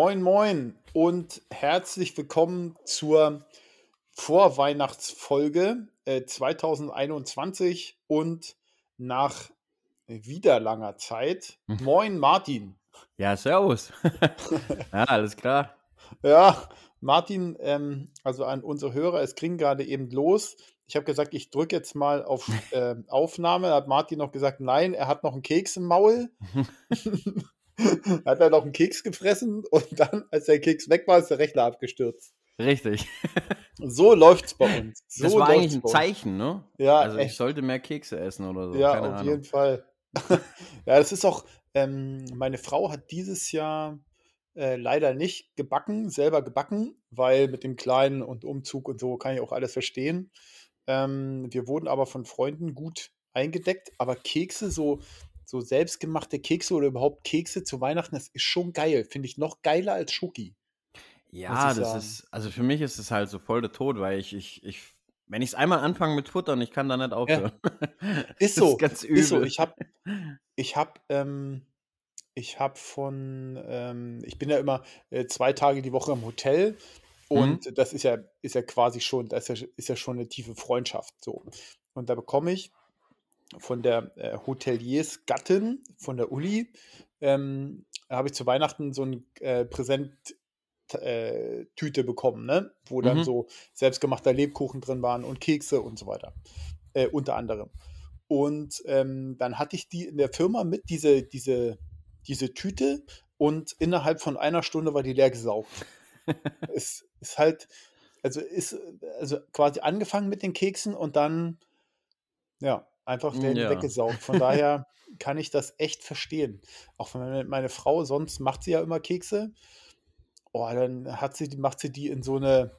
Moin, moin und herzlich willkommen zur Vorweihnachtsfolge äh, 2021 und nach wieder langer Zeit. Hm. Moin, Martin. Ja, servus. ja, alles klar. Ja, Martin, ähm, also an unsere Hörer, es ging gerade eben los. Ich habe gesagt, ich drücke jetzt mal auf äh, Aufnahme. Da hat Martin noch gesagt, nein, er hat noch einen Keks im Maul. hat er noch einen Keks gefressen und dann, als der Keks weg war, ist der Rechner abgestürzt. Richtig. So läuft's bei uns. So das war eigentlich ein. Zeichen, ne? Ja, Also ich echt. sollte mehr Kekse essen oder so. Ja, Keine auf Ahnung. jeden Fall. ja, das ist auch, ähm, meine Frau hat dieses Jahr äh, leider nicht gebacken, selber gebacken, weil mit dem Kleinen und Umzug und so kann ich auch alles verstehen. Ähm, wir wurden aber von Freunden gut eingedeckt, aber Kekse, so, so selbstgemachte Kekse oder überhaupt Kekse zu Weihnachten, das ist schon geil. Finde ich noch geiler als Schoki. Ja, das sagen. ist, also für mich ist es halt so voll der Tod, weil ich, ich, ich, wenn ich es einmal anfange mit Futtern, ich kann da nicht aufhören. Ist Das so, ist ganz ist so. übel. Ich habe ich hab, ähm, ich hab von, ähm, ich bin ja immer äh, zwei Tage die Woche im Hotel Mhm. und das ist ja, ist ja quasi schon, das ist ja, ist ja schon eine tiefe Freundschaft. So. Und da bekomme ich von der äh, Hoteliers Gattin von der Uli, ähm, habe ich zu Weihnachten so ein äh, Präsent. Äh, Tüte bekommen, ne? wo dann Mhm. so selbstgemachter Lebkuchen drin waren und Kekse und so weiter. Äh, unter anderem. Und ähm, dann hatte ich die in der Firma mit, diese, diese, diese Tüte, und innerhalb von einer Stunde war die leer gesaugt. es ist halt, also ist also quasi angefangen mit den Keksen und dann, ja, einfach werden die Ja. weggesaugt. Von daher kann ich das echt verstehen. Auch wenn meine, Frau, sonst macht sie ja immer Kekse, oh, dann hat sie, macht sie die in so eine,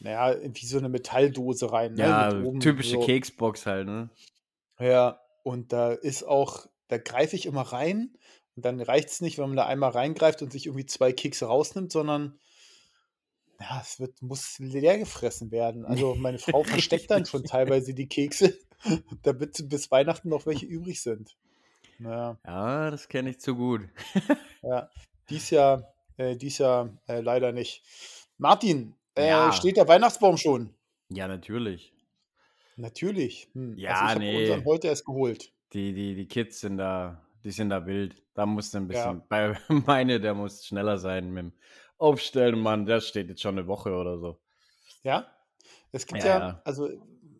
naja, wie so eine Metalldose rein. Ne? Ja, oben typische so, Keksbox halt, ne? ja, und da ist auch, da greife ich immer rein und dann reicht es nicht, wenn man da einmal reingreift und sich irgendwie zwei Kekse rausnimmt, sondern ja, es wird, muss leer gefressen werden. Also meine Frau versteckt dann schon teilweise die Kekse, damit bis Weihnachten noch welche übrig sind. Naja, Ja, das kenne ich zu gut. ja, dies Jahr, äh, dies Jahr äh, leider nicht. Martin, äh, Ja. steht der Weihnachtsbaum schon? Ja, natürlich. Natürlich. Hm. Also Ja, ich habe nee. unseren heute erst geholt. Die, die, die Kids sind da, die sind da wild. Da musst du ein Ja. bisschen, bei meine, der muss schneller sein mit dem Aufstellen, Mann, der steht jetzt schon eine Woche oder so. Ja, es gibt Ja, ja, ja. also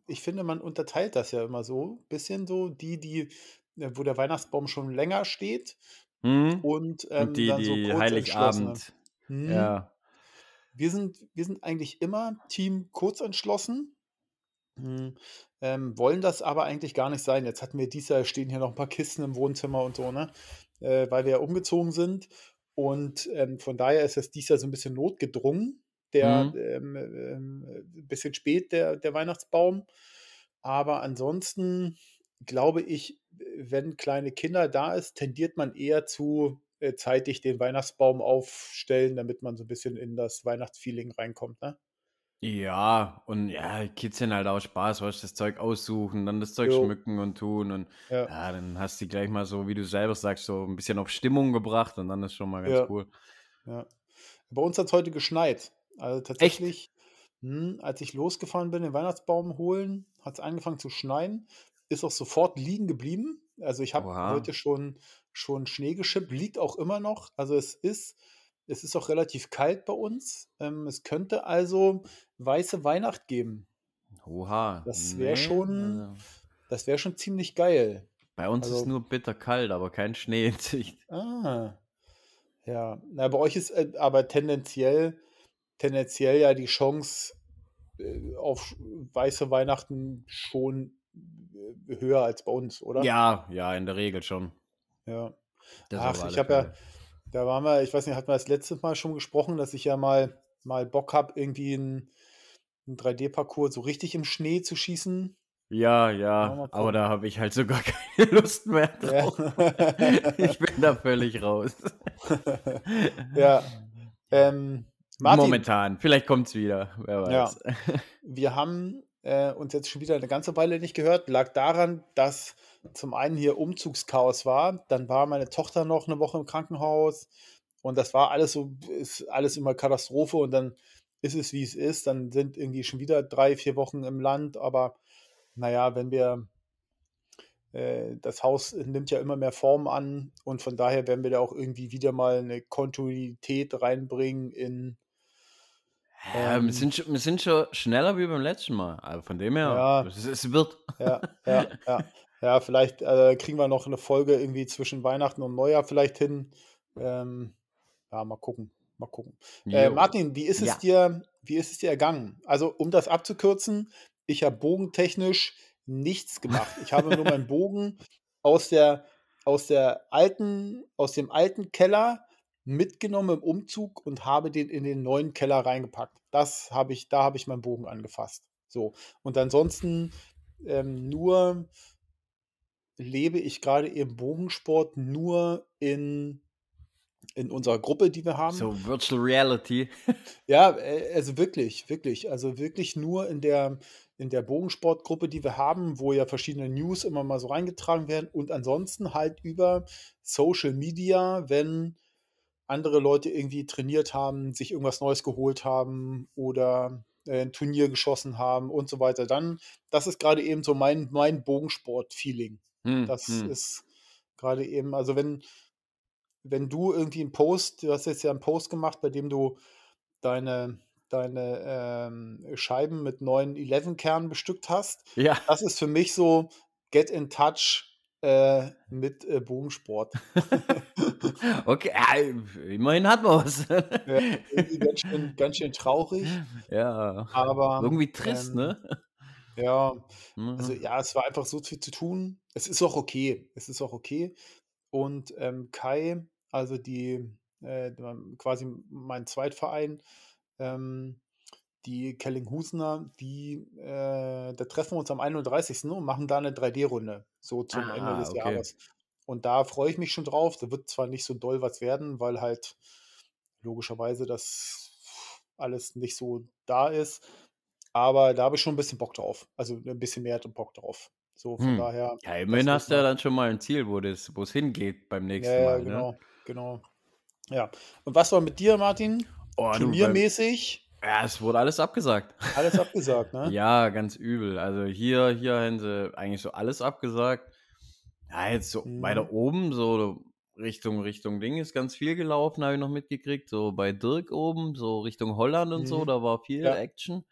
ich finde, man unterteilt das ja immer so, ein bisschen so, die, die, äh, wo der Weihnachtsbaum schon länger steht Hm? und ähm, Und die, dann so die. Heiligabend. Hm, Ja. wir sind, wir sind eigentlich immer Team kurz entschlossen, hm, ähm, wollen das aber eigentlich gar nicht sein. Jetzt hatten wir dieses Jahr, stehen hier noch ein paar Kisten im Wohnzimmer und so, ne? Äh, weil wir ja umgezogen sind. Und ähm, von daher ist es dieses Jahr so ein bisschen notgedrungen. Der Mhm. ähm, ähm, ein bisschen spät, der, der Weihnachtsbaum. Aber ansonsten glaube ich, wenn kleine Kinder da ist, tendiert man eher zu äh, zeitig den Weihnachtsbaum aufstellen, damit man so ein bisschen in das Weihnachtsfeeling reinkommt, ne? Ja, und ja, Kids sind halt auch Spaß, weißt du, das Zeug aussuchen, dann das Zeug Jo, schmücken und tun und ja, ja, dann hast du gleich mal so, wie du selber sagst, so ein bisschen auf Stimmung gebracht und dann ist schon mal ganz ja, cool. ja. Bei uns hat es heute geschneit. Also tatsächlich, hm, als ich losgefahren bin, den Weihnachtsbaum holen, hat es angefangen zu schneien, ist auch sofort liegen geblieben. Also ich habe heute schon, schon Schnee geschippt, liegt auch immer noch. Also es ist, es ist auch relativ kalt bei uns. Ähm, es könnte also weiße Weihnacht geben. Oha. Das wäre Nee, schon, also das wäre schon ziemlich geil. bei uns ist Also, nur bitterkalt, aber kein Schnee in Sicht. ah, ja. Na, bei euch ist äh, aber tendenziell, tendenziell ja die Chance äh, auf weiße Weihnachten schon äh, höher als bei uns, oder? Ja, ja, in der Regel schon. Ja. Das Ach, ich habe ja, da waren wir, ich weiß nicht, hatten wir das letzte Mal schon gesprochen, dass ich ja mal, mal Bock habe, irgendwie einen, einen 3D-Parcours so richtig im Schnee zu schießen. Ja, Ja, ja, aber da habe ich halt sogar keine Lust mehr Ja. drauf. Ich bin da völlig raus. Ja. Ähm, Martin, Momentan. Vielleicht kommt es wieder, wer ja, weiß. wir haben äh, uns jetzt schon wieder eine ganze Weile nicht gehört. Lag daran, dass zum einen hier Umzugschaos war. Dann war meine Tochter noch eine Woche im Krankenhaus. Und das war alles so, ist alles immer Katastrophe und dann ist es, wie es ist. Dann sind irgendwie schon wieder drei, vier Wochen im Land. Aber naja, wenn wir, äh, das Haus nimmt ja immer mehr Form an und von daher werden wir da auch irgendwie wieder mal eine Kontinuität reinbringen in. Ja, wir, Ähm, sind, schon- wir sind schon schneller wie beim letzten Mal. Also von dem her, Ja. es, es wird. Ja, ja, ja. Ja, vielleicht äh, kriegen wir noch eine Folge irgendwie zwischen Weihnachten und Neujahr vielleicht hin. Ähm, ja, mal gucken. Mal gucken. Äh. Martin, wie ist es Ja. dir, wie ist es dir ergangen? Also, um das abzukürzen, ich habe bogentechnisch nichts gemacht. Ich habe nur meinen Bogen aus der, aus der alten, aus dem alten Keller mitgenommen im Umzug und habe den in den neuen Keller reingepackt. Das habe ich, da habe ich meinen Bogen angefasst. So. Und ansonsten ähm, nur lebe ich gerade im Bogensport nur in, in unserer Gruppe, die wir haben. So Virtual Reality. Ja, äh, also wirklich, wirklich. Also wirklich nur in der, in der Bogensportgruppe, die wir haben, wo ja verschiedene News immer mal so reingetragen werden und ansonsten halt über Social Media, wenn andere Leute irgendwie trainiert haben, sich irgendwas Neues geholt haben oder äh, ein Turnier geschossen haben und so weiter. Dann, das ist gerade eben so mein, mein Bogensport-Feeling. Hm, Das hm. ist gerade eben, also wenn, wenn du irgendwie einen Post, du hast jetzt ja einen Post gemacht, bei dem du deine, deine ähm, Scheiben mit neuen 11-Kernen bestückt hast. Ja. Das ist für mich so Get in Touch äh, mit äh, Bogensport. Okay, ja, immerhin hat man was. Ja, ganz schön, ganz schön traurig, ja. aber Irgendwie trist, ähm, ne? ja, also Mhm. ja, es war einfach so viel zu tun. Es ist auch okay. Es ist auch okay. Und ähm, Kai, also die äh, quasi mein Zweitverein, ähm, die Kellinghusener, die, äh, da treffen wir uns am 31. und machen da eine 3D-Runde, so zum Ende Ah, des okay. Jahres. Und da freue ich mich schon drauf. Da wird zwar nicht so doll was werden, weil halt logischerweise das alles nicht so da ist, aber da habe ich schon ein bisschen Bock drauf. Also ein bisschen mehr Bock drauf. So, von Hm. daher, Ja, immerhin hast du ja dann schon mal ein Ziel, wo es hingeht beim Ja, nächsten ja, Mal, ne? genau, genau. Ja. Und was war mit dir, Martin? Oh, Turniermäßig? Ja, es wurde alles abgesagt. Alles abgesagt, ne? Ja, ganz übel. Also hier, hier haben sie eigentlich so alles abgesagt. Ja, jetzt so Mhm. weiter oben, so Richtung, Richtung Ding ist ganz viel gelaufen, habe ich noch mitgekriegt. So bei Dirk oben, so Richtung Holland und so, Mhm. da war viel Ja, Action.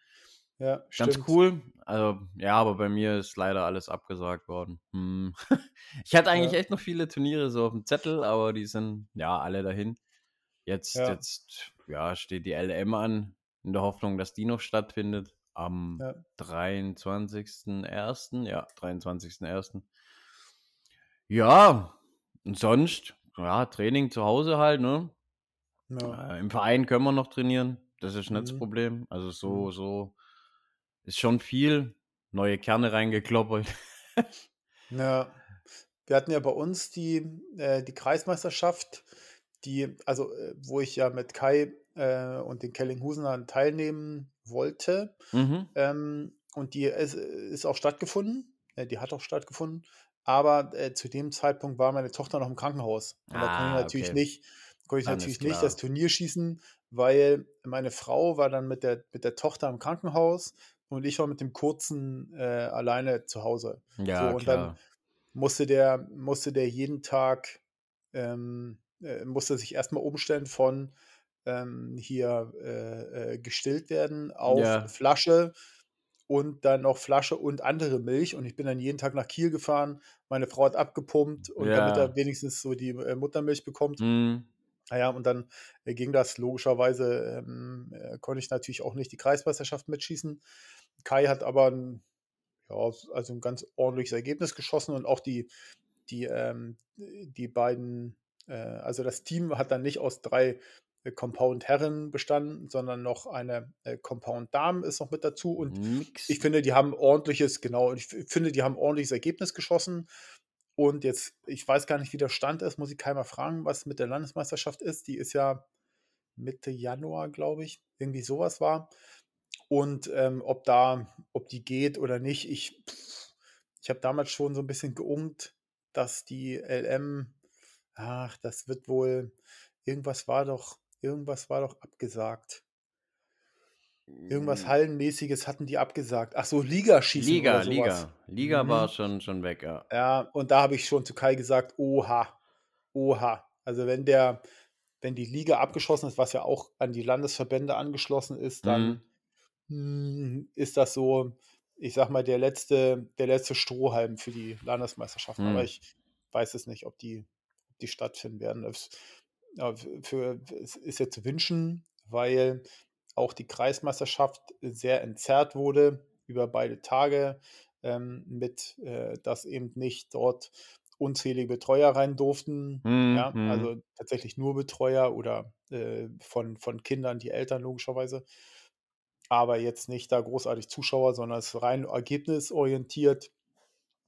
ja, Ganz stimmt. cool. Also, ja, aber bei mir ist leider alles abgesagt worden. Hm. Ich hatte eigentlich Ja, echt noch viele Turniere so auf dem Zettel, aber die sind ja alle dahin. Jetzt, ja, jetzt, ja, steht die LM an, in der Hoffnung, dass die noch stattfindet. Am ja. 23.01. Ja, 23.01. Ja, und sonst, ja, Training zu Hause halt, ne? Ja. Äh, Im Verein können wir noch trainieren. Das ist nicht das Mhm. Problem. Also so, Mhm. so ist schon viel. Neue Kerne reingekloppert. Ja. Wir hatten ja bei uns die, äh, die Kreismeisterschaft, die, also äh, wo ich ja mit Kai äh, und den Kellinghusenern teilnehmen wollte. Mhm. Ähm, und die ist, ist auch stattgefunden. Äh, die hat auch stattgefunden. Aber äh, zu dem Zeitpunkt war meine Tochter noch im Krankenhaus. Und da konnte ich Ah, natürlich okay. nicht, konnte ich Dann natürlich nicht das. Turnier schießen, weil meine Frau war dann mit der, mit der Tochter im Krankenhaus und ich war mit dem Kurzen äh, alleine zu Hause. So, Ja, und dann klar. musste der, musste der jeden Tag, ähm, äh, musste sich erstmal umstellen von ähm, hier äh, äh, gestillt werden auf Ja, Flasche und dann noch Flasche und andere Milch. Und ich bin dann jeden Tag nach Kiel gefahren. Meine Frau hat abgepumpt und damit er ja. wenigstens so die äh, Muttermilch bekommt. Mhm. Naja, und dann äh, ging das logischerweise, ähm, äh, konnte ich natürlich auch nicht die Kreismeisterschaft mitschießen. Kai hat aber ein, ja, also ein ganz ordentliches Ergebnis geschossen und auch die, die, ähm, die beiden, äh, also das Team hat dann nicht aus drei Compound Herren bestanden, sondern noch eine äh, Compound Dame ist noch mit dazu und ich Mixed. finde, die haben ordentliches, genau, ich finde, die haben ordentliches Ergebnis geschossen. Und jetzt, ich weiß gar nicht, wie der Stand ist, muss ich keiner fragen, was mit der Landesmeisterschaft ist. Die ist ja Mitte Januar, glaube ich, irgendwie sowas war. Und ähm, ob da, ob die geht oder nicht, ich, pff, ich habe damals schon so ein bisschen geungt, dass die LM, ach, das wird wohl, irgendwas war doch irgendwas war doch abgesagt. Irgendwas Hm. Hallenmäßiges hatten die abgesagt. Ach so, Ligaschießen Liga, oder so was. Liga. Liga war Mhm. schon schon weg, ja. Ja, und da habe ich schon zu Kai gesagt: „Oha, oha.“ Also, wenn der wenn die Liga abgeschlossen ist, was ja auch an die Landesverbände angeschlossen ist, dann, Mhm. hm, ist das so, ich sage mal, der letzte der letzte Strohhalm für die Landesmeisterschaften. Aber Mhm. ich weiß es nicht, ob die ob die stattfinden werden. Es für es ist ja zu wünschen, weil auch die Kreismeisterschaft sehr entzerrt wurde über beide Tage, ähm, mit, äh dass eben nicht dort unzählige Betreuer rein durften, Mhm, ja? mhm. Also, tatsächlich nur Betreuer oder, äh, von von Kindern die Eltern logischerweise. Aber jetzt nicht da großartig Zuschauer, sondern es ist rein ergebnisorientiert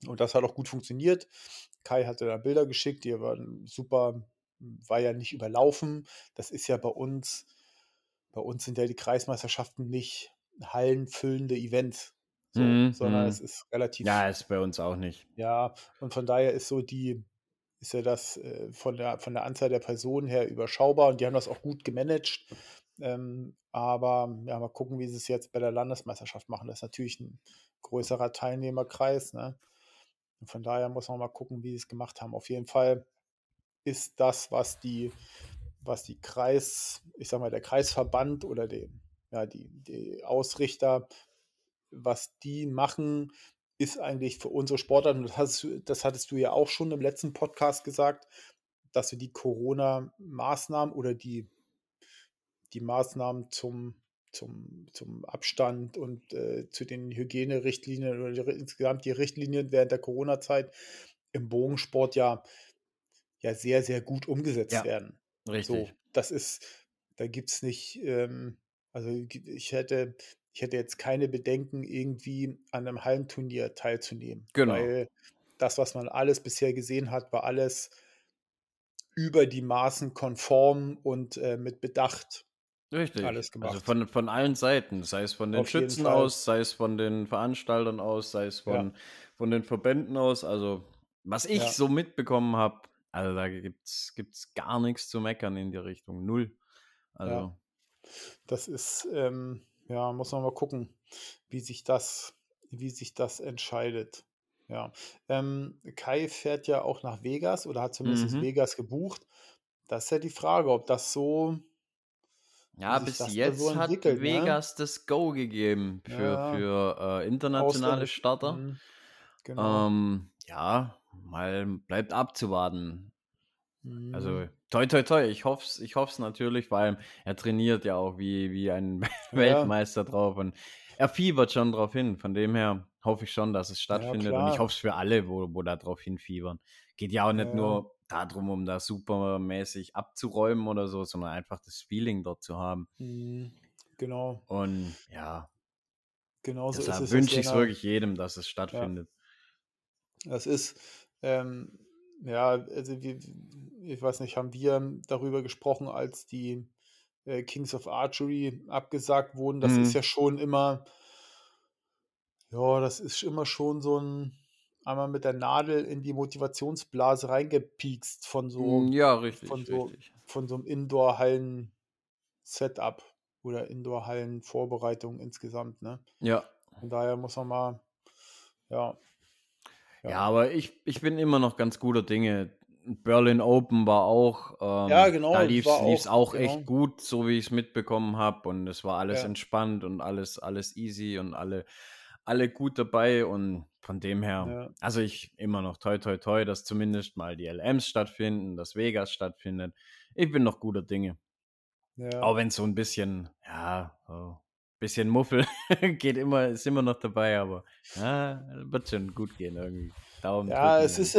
und das hat auch gut funktioniert. Kai hatte da Bilder geschickt, die waren super war ja nicht überlaufen. Das ist ja bei uns bei uns sind ja die Kreismeisterschaften nicht hallenfüllende Events so, Mhm, sondern es mhm. ist relativ Ja, ist bei uns auch nicht. ja, und von daher ist so die ist ja das, äh, von der von der Anzahl der Personen her überschaubar und die haben das auch gut gemanagt. Ähm, aber ja, mal gucken, wie sie's jetzt bei der Landesmeisterschaft machen. Das ist natürlich 'n größerer Teilnehmerkreis, ne? Und von daher muss man mal gucken, wie sie's gemacht haben. Auf jeden Fall ist das, was die was die Kreis ich sage mal, der Kreisverband oder den ja, die die Ausrichter, was die machen, ist eigentlich für unsere Sportarten das hattest du das hattest du ja auch schon im letzten Podcast gesagt, dass du die Corona-Maßnahmen oder die die Maßnahmen zum zum zum Abstand und, äh, zu den Hygienerichtlinien oder die insgesamt die Richtlinien während der Corona-Zeit im Bogensport ja ja sehr, sehr gut umgesetzt Ja, werden. So, richtig. das ist da gibt's nicht, ähm also, ich hätte ich hätte jetzt keine Bedenken, irgendwie an 'nem Hallenturnier teilzunehmen, Genau. weil das, was man alles bisher gesehen hat, war alles über die Maßen konform und, äh, mit Bedacht Richtig. alles Also, gemacht. von von allen Seiten, sei es von den Auf Schützen aus, sei es von den Veranstaltern aus, sei es Ja. von von den Verbänden aus. Also, was ich Ja. so mitbekommen habe, also, da gibt's gibt's gar nix zu meckern in die Richtung, 0. Ja. Also Das ist, ähm ja, muss man mal gucken, wie sich das wie sich das entscheidet. Ja. Ähm, Kai fährt ja auch nach Vegas oder hat zumindest Mhm. Vegas gebucht. Das ist ja die Frage, ob das so Ja, bis da so jetzt hat ne? Vegas das Go gegeben für Ja. für, äh, internationale Ausländische Starter. mhm, genau. Ähm, ja, mal bleibt abzuwarten. Also, Mhm. toi, toi, toi, ich hoffe es ich hoffe es natürlich, vor allem er trainiert ja auch wie wie ein Ja. Weltmeister drauf und er fiebert schon drauf hin. Von dem her hoffe ich schon, dass es Ja, stattfindet und ich hoffe es für alle, wo wo da drauf hinfiebern. Geht ja auch nicht Ja. nur da drum, um da supermäßig abzuräumen oder so, sondern einfach das Feeling dort zu haben. Mhm, genau. Und ja. Genauso Deshalb es wünsche ich's 'ner wirklich jedem, dass es ja. stattfindet. Das ist, ähm ja, also, wir ich weiß nicht, haben wir darüber gesprochen, als die, äh, Kings of Archery abgesagt wurden? Das ist Mhm. ja schon immer ja, das ist immer schon so 'n einmal mit der Nadel in die Motivationsblase reingepiekst von so ja, von richtig, so richtig. von so 'nem Indoor-Hallen-Setup oder Indoor-Hallen-Vorbereitung insgesamt, ne? Ja. Von daher muss man mal ja. Ja, Ja. aber ich ich bin immer noch ganz guter Dinge. Berlin Open war auch Ja, ähm, genau, da lief's lief's auch auch echt genau. gut, so wie ich's mitbekommen habe und es war alles Ja. entspannt und alles alles easy und alle alle gut dabei und von dem her Ja. also, ich immer noch toi, toi, toi, dass zumindest mal die LMs stattfinden, dass Vegas stattfindet. Ich bin noch guter Dinge. Auch Ja. wenn's so 'n bisschen ja, so bisschen Muffel geht immer ist immer noch dabei, aber ja, wird schon gut gehen irgendwie. Daumen Ja, es ist,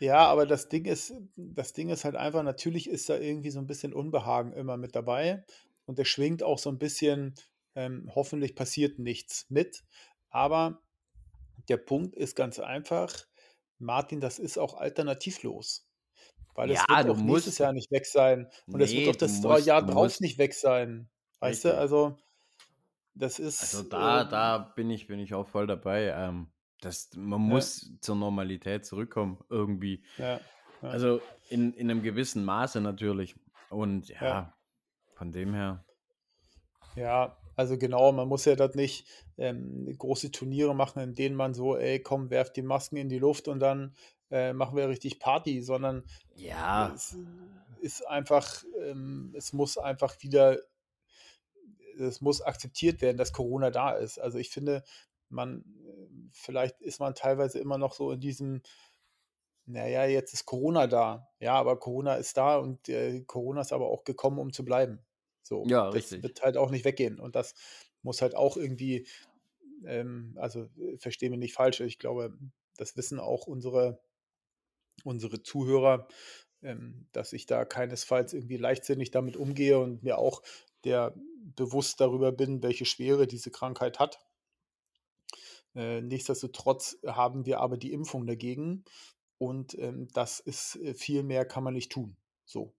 ja, aber das Ding ist das Ding ist halt einfach, natürlich ist da irgendwie so 'n bisschen Unbehagen immer mit dabei und der schwingt auch so 'n bisschen, ähm, hoffentlich passiert nichts mit. Aber der Punkt ist ganz einfach, Martin, das ist auch alternativlos, weil es Ja, wird du auch nächstes Jahr nicht weg sein und es wird auch du das musst Jahr du drauf musst nicht weg sein. Weißt du? Richtig. Also, das Also, ist, da da ähm bin ich bin ich auch voll dabei. Ähm, das man Ja. muss zur Normalität zurückkommen irgendwie. Ja, ja. Also, in in 'nem gewissen Maße natürlich. Und ja, Ja. von dem her. Ja, also genau, man muss ja dort nicht ähm, große Turniere machen, in denen man so, ey, komm, werft die Masken in die Luft und dann äh, machen wir richtig Party, sondern Ja, es ist einfach, ähm, es muss einfach wieder, es muss akzeptiert werden, dass Corona da ist. Also ich finde, man, äh, vielleicht ist man teilweise immer noch so in diesem, naja, jetzt ist Corona da. Ja, aber Corona ist da und äh, Corona ist aber auch gekommen, um zu bleiben. So, ja, das richtig. wird halt auch nicht weggehen. Und das muss halt auch irgendwie, ähm, also äh, verstehe mich nicht falsch, ich glaube, das wissen auch unsere, unsere Zuhörer, ähm, dass ich da keinesfalls irgendwie leichtsinnig damit umgehe und mir auch der bewusst darüber bin, welche Schwere diese Krankheit hat. Äh, nichtsdestotrotz haben wir aber die Impfung dagegen und ähm, das ist äh, viel mehr kann man nicht tun. So,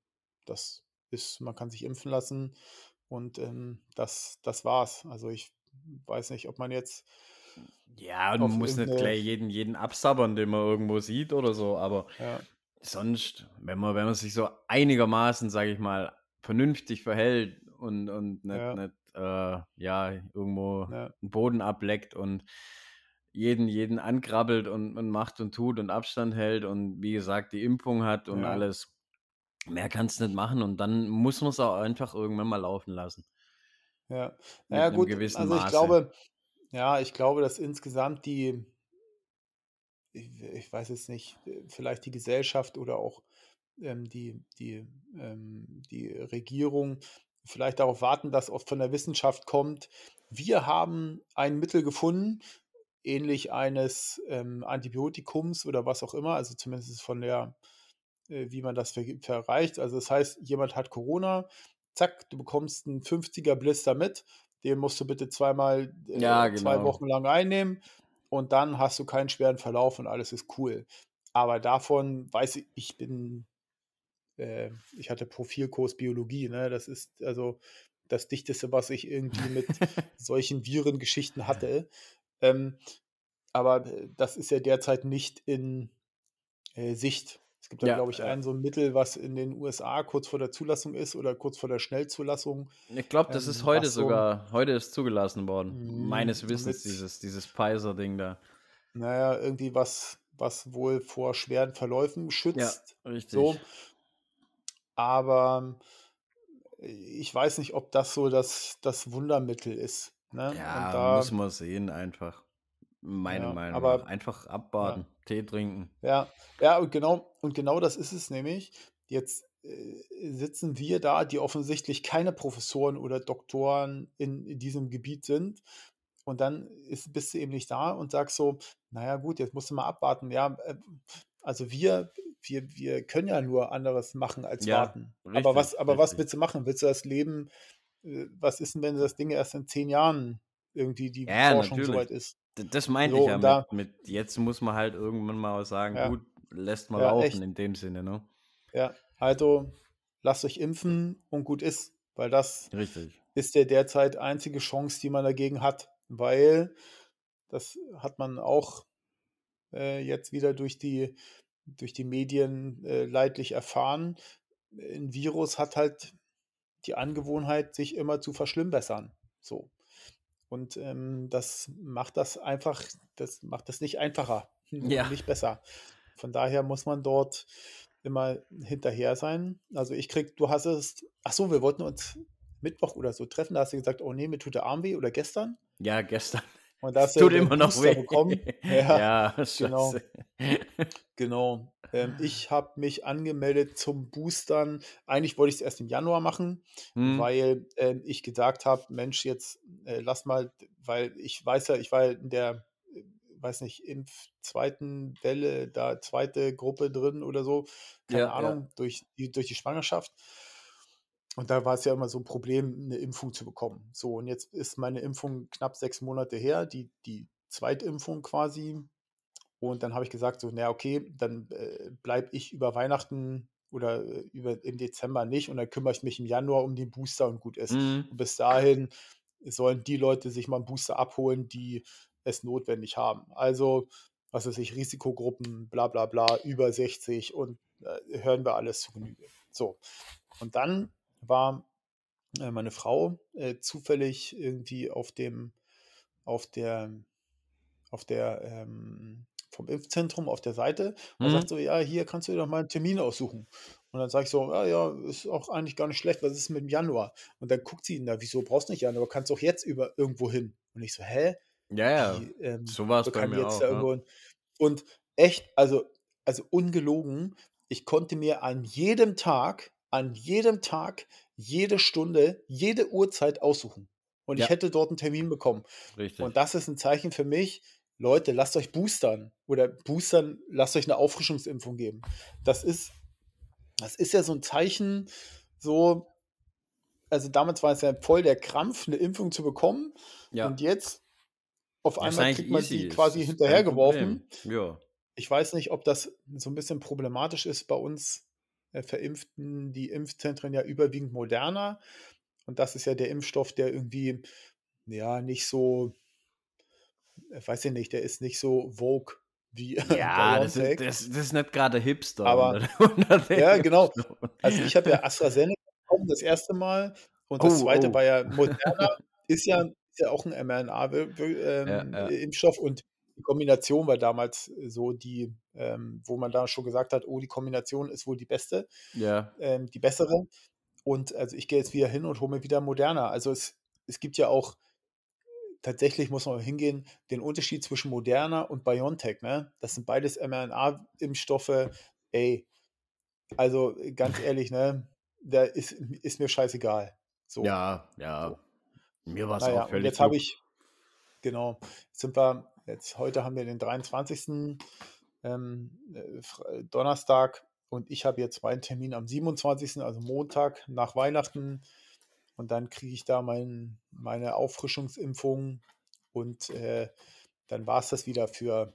das ist, man kann sich impfen lassen und ähm, das, das war's. Also ich weiß nicht, ob man jetzt Ja, und man muss nicht gleich jeden, jeden absabbern, den man irgendwo sieht oder so, aber ja, sonst, wenn man, wenn man sich so einigermaßen, sage ich mal, vernünftig verhält und, und nicht, ja, nicht äh, ja, irgendwo ja, einen Boden ableckt und jeden, jeden ankrabbelt und, und macht und tut und Abstand hält und wie gesagt, die Impfung hat und ja, alles. Mehr kannst du nicht machen und dann muss man es auch einfach irgendwann mal laufen lassen. ja. Naja, gut, also ich Maße. glaube, ja, ich glaube, dass insgesamt die, ich, ich weiß jetzt nicht, äh, vielleicht die Gesellschaft oder auch ähm, die, die, ähm, die Regierung vielleicht darauf warten, dass oft von der Wissenschaft kommt, wir haben ein Mittel gefunden, ähnlich eines ähm, Antibiotikums oder was auch immer, also zumindest von der, äh, wie man das ver verreicht. Also das heißt, jemand hat Corona, zack, du bekommst einen 50er Blister mit, den musst du bitte zweimal Ja, äh, zwei genau. Wochen lang einnehmen und dann hast du keinen schweren Verlauf und alles ist cool. Aber davon weiß ich, ich bin äh, ich hatte Profilkurs Biologie, ne? Das ist also das Dichteste, was ich irgendwie mit solchen Virengeschichten hatte. Ähm, aber äh, das ist ja derzeit nicht in äh, Sicht. Es gibt da, Ja, glaube ich, ja. ein so ein Mittel, was in den USA kurz vor der Zulassung ist oder kurz vor der Schnellzulassung, Ich glaube, das ist ähm, heute was so, sogar, heute ist zugelassen worden. mh, Meines Wissens, dieses, dieses Pfizer-Ding da. naja, irgendwie was, was wohl vor schweren Verläufen Ja, schützt. richtig. So, aber ich weiß nicht, ob das so das, das Wundermittel ist. Ne? Ja, muss da, man sehen einfach. Meiner ja, Meinung nach. aber Einfach ja, abwarten, Tee trinken. ja, ja, und genau, und genau das ist es nämlich. Jetzt äh, sitzen wir da, die offensichtlich keine Professoren oder Doktoren in, in diesem Gebiet sind. Und dann ist, bist du eben nicht da und sagst so, naja gut, jetzt musst du mal abwarten. Ja, äh, also wir, wir, wir können ja nur anderes machen als Ja, warten. Aber was, richtig, aber was richtig. willst du machen? Willst du das Leben, äh, was ist denn, wenn das Ding erst in zehn Jahren irgendwie die Ja, Forschung natürlich. soweit ist? Das meinte ich So, ja und mit, da, mit, jetzt muss man halt irgendwann mal sagen, ja, gut, lässt mal ja, laufen echt, in dem Sinne, ne? ja. Also lasst euch impfen und gut ist, weil das Richtig. ist der derzeit einzige Chance, die man dagegen hat, weil das hat man auch äh, jetzt wieder durch die, durch die Medien äh, leidlich erfahren. Ein Virus hat halt die Angewohnheit, sich immer zu verschlimmbessern. So. Und ähm, das macht das einfach, das macht das nicht einfacher Ja, nicht besser. Von daher muss man dort immer hinterher sein. Also ich krieg, du hast es, ach so, wir wollten uns Mittwoch oder so treffen, da hast du gesagt, oh nee, mir tut der Arm weh oder gestern. ja, gestern. Und da Es hast du tut immer noch Booster weh. bekommen. Ja, Ja, genau, genau. Ähm, ich habe mich angemeldet zum Boostern. Eigentlich wollte ich es erst im Januar machen, Hm, weil ähm, ich gesagt habe, Mensch, jetzt äh, lass mal, weil ich weiß ja, ich war in der, äh, weiß nicht, Impf zweiten Welle, da zweite Gruppe drin oder so, keine ja, ja. Ahnung, durch die, durch die Schwangerschaft. Und da war es ja immer so ein Problem, eine Impfung zu bekommen. So, und jetzt ist meine Impfung knapp sechs Monate her, die, die Zweitimpfung quasi. Und dann habe ich gesagt, so, na okay, dann äh, bleibe ich über Weihnachten oder äh, über, im Dezember nicht und dann kümmere ich mich im Januar um den Booster und gut ist. Hm, Und bis dahin sollen die Leute sich mal einen Booster abholen, die es notwendig haben. Also, was weiß ich, Risikogruppen, bla bla bla, über 60 und äh, hören wir alles zu Genüge. So. Und dann war äh, meine Frau äh, zufällig irgendwie auf dem, auf der, auf der, ähm, vom Impfzentrum auf der Seite und Mhm. sagt so, ja, hier kannst du dir doch mal einen Termin aussuchen. Und dann sage ich so, ja, ja, ist auch eigentlich gar nicht schlecht, was ist mit dem Januar? Und dann guckt sie ihn da, wieso brauchst du nicht Januar, kannst doch jetzt über irgendwo hin. Und ich so, hä? Ja, ja. Ähm, So war es bei mir jetzt auch. Ja. Und echt, also, also ungelogen, ich konnte mir an jedem Tag, an jedem Tag, jede Stunde, jede Uhrzeit aussuchen. Und ich Ja. hätte dort einen Termin bekommen. Richtig. Und das ist ein Zeichen für mich, Leute, lasst euch boostern. Oder boostern, lasst euch eine Auffrischungsimpfung geben. Das ist, das ist ja so ein Zeichen, so, also damals war es ja voll der Krampf, eine Impfung zu bekommen. Ja. Und jetzt auf einmal kriegt man easy. die quasi hinterhergeworfen. Ja. Ich weiß nicht, ob das so ein bisschen problematisch ist bei uns verimpften die Impfzentren ja überwiegend Moderna. Und das ist ja der Impfstoff, der irgendwie, ja, nicht so, äh, weiß ich nicht, der ist nicht so vogue wie Ja, das ist, das, das ist nicht gerade Hipster. Aber, ja, genau. Also ich habe ja AstraZeneca bekommen, das erste Mal. Und das Oh, zweite oh. war ja Moderna, ist ja, ist ja auch ein Ja, mRNA-Impfstoff. ja. Und die Kombination war damals so die, ähm, wo man da schon gesagt hat, oh, die Kombination ist wohl die beste, Ja. ähm, die bessere. Und also ich gehe jetzt wieder hin und hole mir wieder Moderna. Also es, es gibt ja auch, tatsächlich muss man hingehen, den Unterschied zwischen Moderna und BioNTech, ne? Das sind beides mRNA-Impfstoffe. Ey, also ganz ehrlich, ne? Da ist, ist mir scheißegal. So. Ja, ja. So. Mir war es Naja, auch völlig jetzt habe ich, genau, sind wir, jetzt heute haben wir den 23. Ähm, äh, Fre- Donnerstag und ich habe jetzt meinen Termin am 27., also Montag nach Weihnachten und dann kriege ich da mein, meine Auffrischungsimpfung und äh, dann war es das wieder für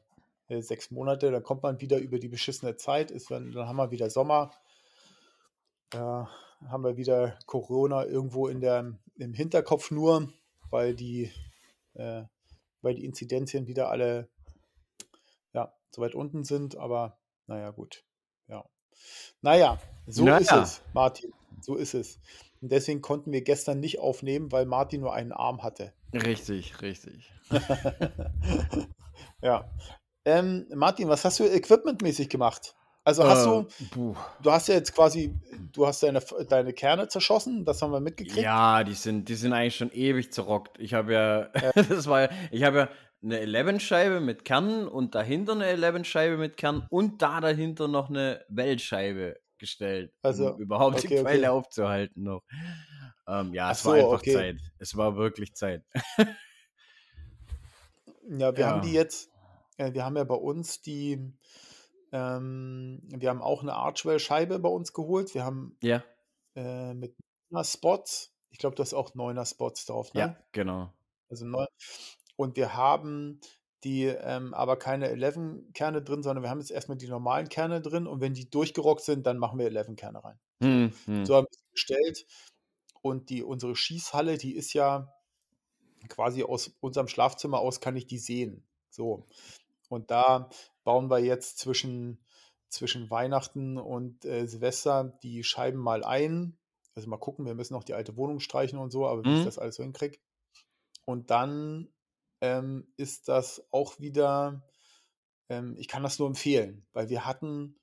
äh, sechs Monate. Dann kommt man wieder über die beschissene Zeit, ist, dann, haben wir wieder Sommer. Da haben wir wieder Corona irgendwo in der, im Hinterkopf nur, weil die, äh, weil die Inzidenzien wieder alle ja, so weit unten sind. Aber naja, gut. Ja. Naja, so ist Naja. es, Martin. So ist es. Und deswegen konnten wir gestern nicht aufnehmen, weil Martin nur einen Arm hatte. Richtig, richtig. ja. Ähm, Martin, was hast du equipmentmäßig gemacht? Also hast Äh, du, du hast ja jetzt quasi, du hast deine, deine Kerne zerschossen, das haben wir mitgekriegt. Ja, die sind, die sind eigentlich schon ewig zerrockt. Ich habe ja, das war ich habe ja eine 11-Scheibe mit Kernen und dahinter eine 11-Scheibe mit Kernen und da dahinter noch eine Weltscheibe gestellt, Also, um überhaupt die okay, okay. Aufzuhalten noch. Ähm, ja, Ach es war so, einfach okay. Zeit. Es war wirklich Zeit. Ja, wir haben Ja. die jetzt, äh, wir haben ja bei uns die, ähm, wir haben auch eine Archwell-Scheibe bei uns geholt. Wir haben Ja, äh, mit Spots, ich glaube, du hast auch neuner Spots drauf, ne? ja, genau. Also neu. Und wir haben die ähm, aber keine 11 Kerne drin, sondern wir haben jetzt erstmal die normalen Kerne drin und wenn die durchgerockt sind, dann machen wir 11 Kerne rein. Hm, hm. So haben wir es gestellt. Und die, unsere Schießhalle, die ist ja quasi aus unserem Schlafzimmer aus, kann ich die sehen. So. Und da bauen wir jetzt zwischen, zwischen Weihnachten und äh, Silvester die Scheiben mal ein. Also mal gucken, wir müssen noch die alte Wohnung streichen und so, aber wie ich Mhm. das alles so hinkriege. Und dann ähm, ist das auch wieder, ähm, ich kann das nur empfehlen, weil wir hatten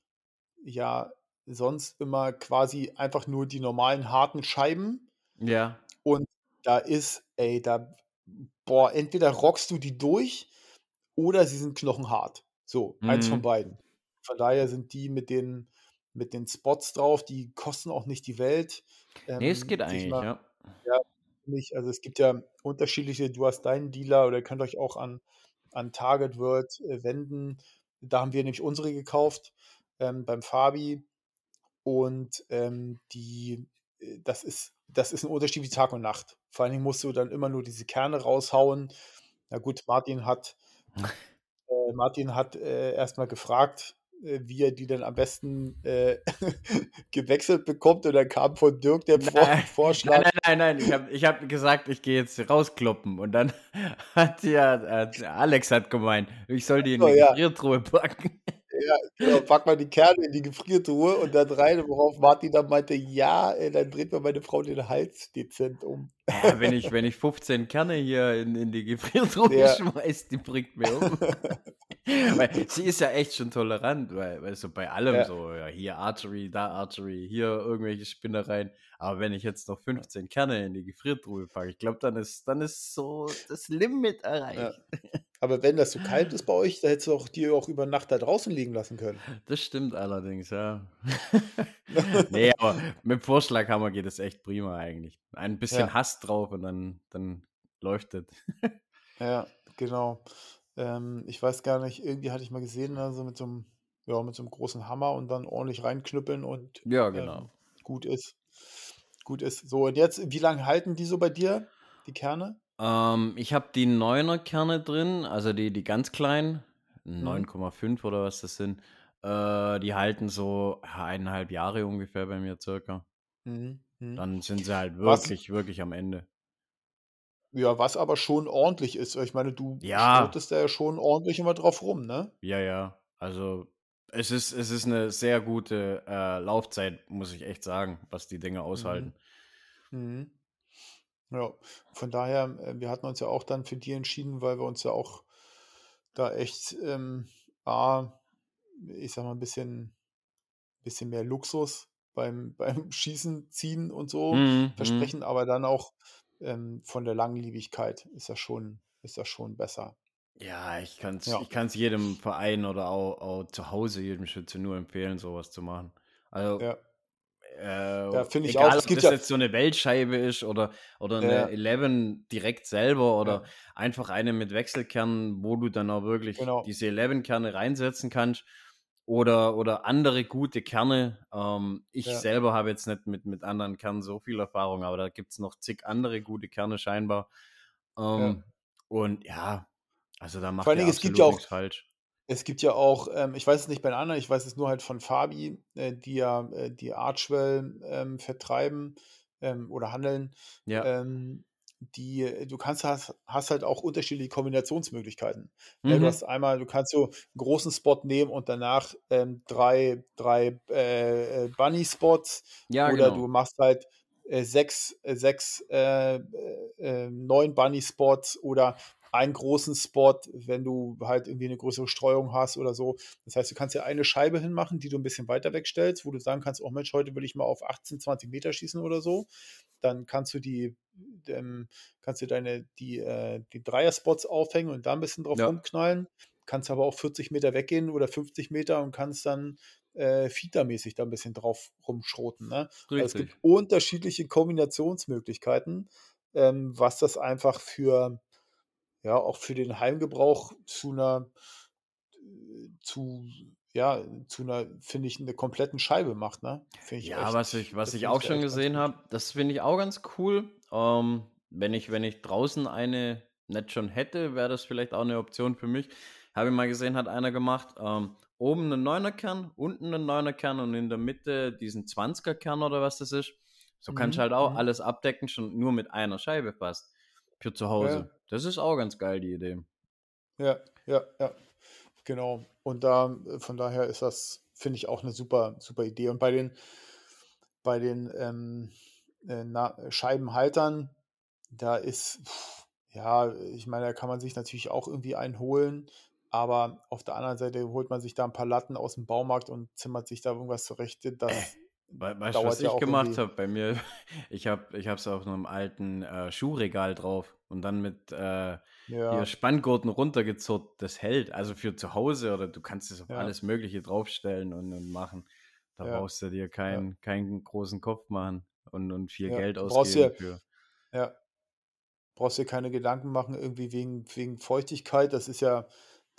ja sonst immer quasi einfach nur die normalen harten Scheiben Ja, und da ist, ey, da, boah, entweder rockst du die durch oder sie sind knochenhart. So, eins von Mhm. beiden. Von daher sind die mit den, mit den Spots drauf, die kosten auch nicht die Welt. nee, es Ähm, geht eigentlich, mal, ja. ja, nicht, also es gibt ja unterschiedliche, du hast deinen Dealer oder ihr könnt euch auch an, an Target World äh, wenden. Da haben wir nämlich unsere gekauft ähm, beim Fabi und ähm, die, äh, das ist, das ist ein Unterschied wie Tag und Nacht. Vor allen Dingen musst du dann immer nur diese Kerne raushauen. Na gut, Martin hat, äh, Martin hat äh, erstmal gefragt, äh, wie er die denn am besten äh, gewechselt bekommt. Und dann kam von Dirk der Vor Nein, Vorschlag. nein, nein, nein. Ich habe ich hab gesagt, ich gehe jetzt rauskloppen. Und dann hat ja, Alex hat gemeint, ich soll die in die ja. Gefriertruhe packen. Ja, genau, pack mal die Kerne in die Gefriertruhe und dann rein, worauf Martin dann meinte, ja, äh, dann dreht mir meine Frau den Hals dezent um. Ja, wenn ich, wenn ich 15 Kerne hier in, in die Gefriertruhe Ja. schmeiß, die bringt mir um. weil sie ist ja echt schon tolerant, weil, weil so bei allem Ja. so, ja, hier Archery, da Archery, hier irgendwelche Spinnereien. Aber wenn ich jetzt noch 15 Kerne in die Gefriertruhe packe, ich glaube, dann ist, dann ist so das Limit erreicht. Aber wenn das so kalt ist bei euch, da hättest du auch die auch über Nacht da draußen liegen lassen können. Das stimmt allerdings, ja. nee, aber mit Vorschlaghammer geht es echt prima eigentlich. Ein bisschen Ja. Hass drauf und dann, dann läuft. Ja, genau. Ähm, ich weiß gar nicht, irgendwie hatte ich mal gesehen, also mit so einem, ja, mit so einem großen Hammer und dann ordentlich reinknüppeln und Ja, genau. ähm, gut ist. Gut ist. So, und jetzt, wie lange halten die so bei dir, die Kerne? Ähm, ich habe die 9er Kerne drin, also die, die ganz kleinen, Mhm. 9,5 oder was das sind. Äh, die halten so eineinhalb Jahre ungefähr bei mir circa. Mhm. Mhm. Dann sind sie halt Was- wirklich, wirklich am Ende. Ja, was aber schon ordentlich ist. Ich meine, du Ja. da ja schon ordentlich immer drauf rum, ne? Ja, ja. Also es ist, es ist eine sehr gute äh, Laufzeit, muss ich echt sagen, was die Dinge aushalten. Mhm. Ja, von daher, äh, wir hatten uns ja auch dann für die entschieden, weil wir uns ja auch da echt, ähm, A, ich sag mal, ein bisschen, bisschen mehr Luxus beim, beim Schießen, Ziehen und so Mhm, mhm. versprechen, aber dann auch ähm, von der Langlebigkeit ist das schon, ist das schon besser. Ja, ich kann es Ja. ich kann's jedem Verein oder auch, auch zu Hause, jedem Schütze nur empfehlen, sowas zu machen. Also, Ja, äh, Ja, finde ich egal, auch. Es ob gibt das ja- jetzt so eine Weltscheibe ist oder, oder eine Ja. 11 direkt selber oder Ja. einfach eine mit Wechselkernen, wo du dann auch wirklich Genau. diese 11-Kerne reinsetzen kannst oder, oder andere gute Kerne. Ähm, ich Ja. selber habe jetzt nicht mit, mit anderen Kernen so viel Erfahrung, aber da gibt es noch zig andere gute Kerne scheinbar. Ähm, Und ja, also da macht ihr Dingen, es gibt ja auch- falsch. Es gibt ja auch, ähm, ich weiß es nicht bei den anderen, ich weiß es nur halt von Fabi, äh, die ja äh, die Archwell ähm, vertreiben ähm, oder handeln. Ja. Ähm, die, äh, du kannst hast, hast halt auch unterschiedliche Kombinationsmöglichkeiten. Ne, Mhm. du hast einmal, du kannst so einen großen Spot nehmen und danach ähm, drei, drei äh, äh, Bunny-Spots ja, oder genau. du machst halt äh, sechs, äh, sechs äh, neun Bunny-Spots oder einen großen Spot, wenn du halt irgendwie eine größere Streuung hast oder so. Das heißt, du kannst ja eine Scheibe hinmachen, die du ein bisschen weiter wegstellst, wo du sagen kannst, oh Mensch, heute will ich mal auf 18, 20 Meter schießen oder so. Dann kannst du die, ähm, kannst du deine, die, äh, die Dreier-Spots aufhängen und da ein bisschen drauf Ja. rumknallen. Kannst aber auch 40 Meter weggehen oder 50 Meter und kannst dann äh, Fietermäßig da ein bisschen drauf rumschroten. Ne? Also es gibt unterschiedliche Kombinationsmöglichkeiten, ähm, was das einfach für, ja, auch für den Heimgebrauch zu einer, äh, zu, ja, zu einer, finde ich, eine kompletten Scheibe macht, ne? Ja, echt, was ich, was ich auch schon gesehen habe, das finde ich auch ganz cool. Ähm, wenn ich, wenn ich draußen eine nicht schon hätte, wäre das vielleicht auch eine Option für mich. Habe ich mal gesehen, hat einer gemacht. Ähm, oben einen 9er Kern, unten einen 9er Kern und in der Mitte diesen 20er Kern oder was das ist. So kannst du Mhm, halt auch mhm. alles abdecken, schon nur mit einer Scheibe fast. Für zu Hause. Das ist auch ganz geil, die Idee. Ja, ja, ja, genau. Und da, von daher ist das, finde ich, auch eine super, super Idee. Und bei den, bei den ähm, äh, na, Scheibenhaltern, da ist, ja, ich meine, da kann man sich natürlich auch irgendwie einholen, aber auf der anderen Seite holt man sich da ein paar Latten aus dem Baumarkt und zimmert sich da irgendwas zurecht. Das We weißt du, was ja ich gemacht habe? Bei mir, ich habe ich es auf einem alten äh, Schuhregal drauf und dann mit äh, Ja, Spanngurten runtergezurrt. Das hält. Also für zu Hause oder du kannst es auf Ja. alles Mögliche draufstellen und, und machen. Da brauchst du dir keinen, keinen großen Kopf machen und, und viel Geld ausgeben für. ja. Brauchst dir keine Gedanken machen, irgendwie wegen, wegen Feuchtigkeit. Das ist ja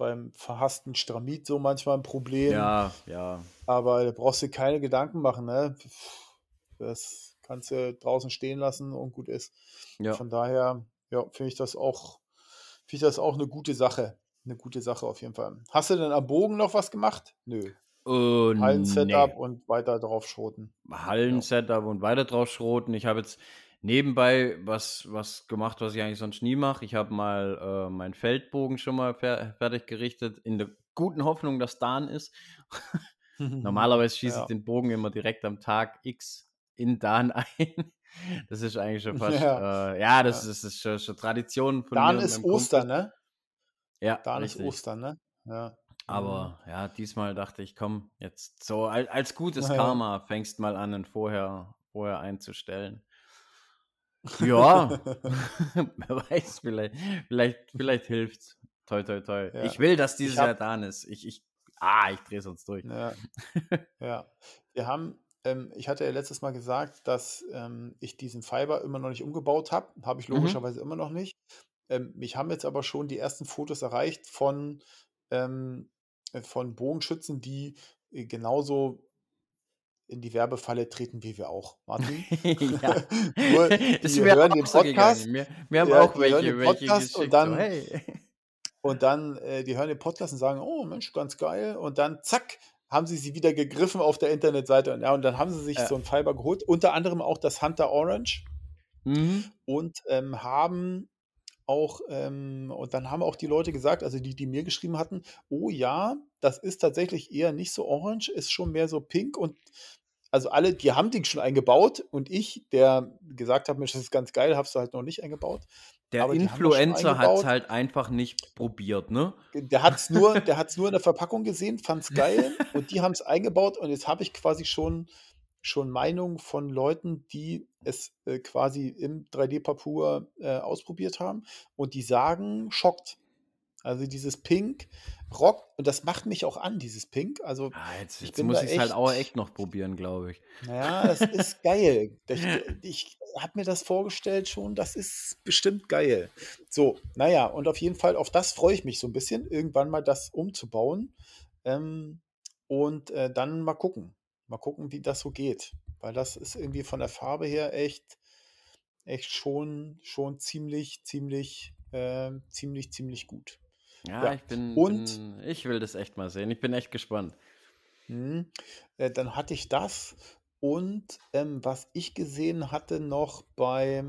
beim verhassten Stramit so manchmal ein Problem. Ja, ja. Aber da brauchst du keine Gedanken machen, ne? Das kannst du draußen stehen lassen und gut ist. Ja. Von daher, ja, finde ich das auch, finde ich das auch eine gute Sache. Eine gute Sache auf jeden Fall. Hast du denn am Bogen noch was gemacht? Nö. Oh, Hallen-Setup nee. und weiter drauf schroten. Hallen-Setup und weiter drauf schroten. Ich habe jetzt nebenbei was, was gemacht, was ich eigentlich sonst nie mache. Ich habe mal äh, meinen Feldbogen schon mal fer fertig gerichtet in der guten Hoffnung, dass Dan ist. Normalerweise schieße Ja. ich den Bogen immer direkt am Tag X in Dan ein. Das ist eigentlich schon fast, Ja. äh, ja, das, Ja. ist- das ist schon, schon Tradition von Dan ist Kumpel. Ostern, ne? Ja, Dan ist. Ostern, ne? Ja. Aber ja, diesmal dachte ich, komm, jetzt so als, als gutes. Karma fängst mal an, vorher, vorher einzustellen. Ja, wer weiß, vielleicht, vielleicht, vielleicht hilft's. Toi, toi, toi. Ja. Ich will, dass dieses hab- Jahr Dan ist. Ich, ich, ah, ich drehe sonst durch. Ja. ja. Wir haben, ähm, ich hatte ja letztes Mal gesagt, dass ähm, ich diesen Fiber immer noch nicht umgebaut habe. Habe ich Mhm. logischerweise immer noch nicht. Ähm, mich haben jetzt aber schon die ersten Fotos erreicht von, ähm, äh, von Bogenschützen, die äh, genauso in die Werbefalle treten wie wir auch, Martin. ja. Nur, das die hören den Podcast. Wir, wir haben ja, auch hören welche, den welche Podcast und dann- so, hey. Und dann, äh, die hören den Podcast und sagen, oh Mensch, ganz geil. Und dann, zack, haben sie sie wieder gegriffen auf der Internetseite. Und, ja, und dann haben sie sich Ja. so ein Fiber geholt. Unter anderem auch das Hunter Orange. Mhm. Und ähm, haben auch, ähm, und dann haben auch die Leute gesagt, also die, die mir geschrieben hatten, oh ja, das ist tatsächlich eher nicht so orange, ist schon mehr so pink. Und also alle, die haben den schon eingebaut. Und ich, der gesagt hat, Mensch, das ist ganz geil, hab's halt noch nicht eingebaut. Der Aber Influencer hat es halt einfach nicht probiert, ne? Der hat es nur, der hat's nur in der Verpackung gesehen, fand es geil und die haben es eingebaut und jetzt habe ich quasi schon, schon Meinungen von Leuten, die es äh, quasi im 3D-Papur äh, ausprobiert haben und die sagen, schockt. Also dieses Pink rockt und das macht mich auch an, dieses Pink. Also, Ah, jetzt Ich jetzt bin muss ich es halt auch echt noch probieren, glaube ich. naja, das ist geil. Ich, ich habe mir das vorgestellt schon, das ist bestimmt geil. So, naja, und auf jeden Fall, auf das freue ich mich so ein bisschen, irgendwann mal das umzubauen. Ähm, und äh, dann mal gucken. Mal gucken, wie das so geht. Weil das ist irgendwie von der Farbe her echt, echt schon, schon ziemlich, ziemlich, äh, ziemlich, ziemlich gut. Ja, Ja, ich bin, und- bin, ich will das echt mal sehen. Ich bin echt gespannt. Mhm. Äh, dann hatte ich das und ähm, was ich gesehen hatte noch bei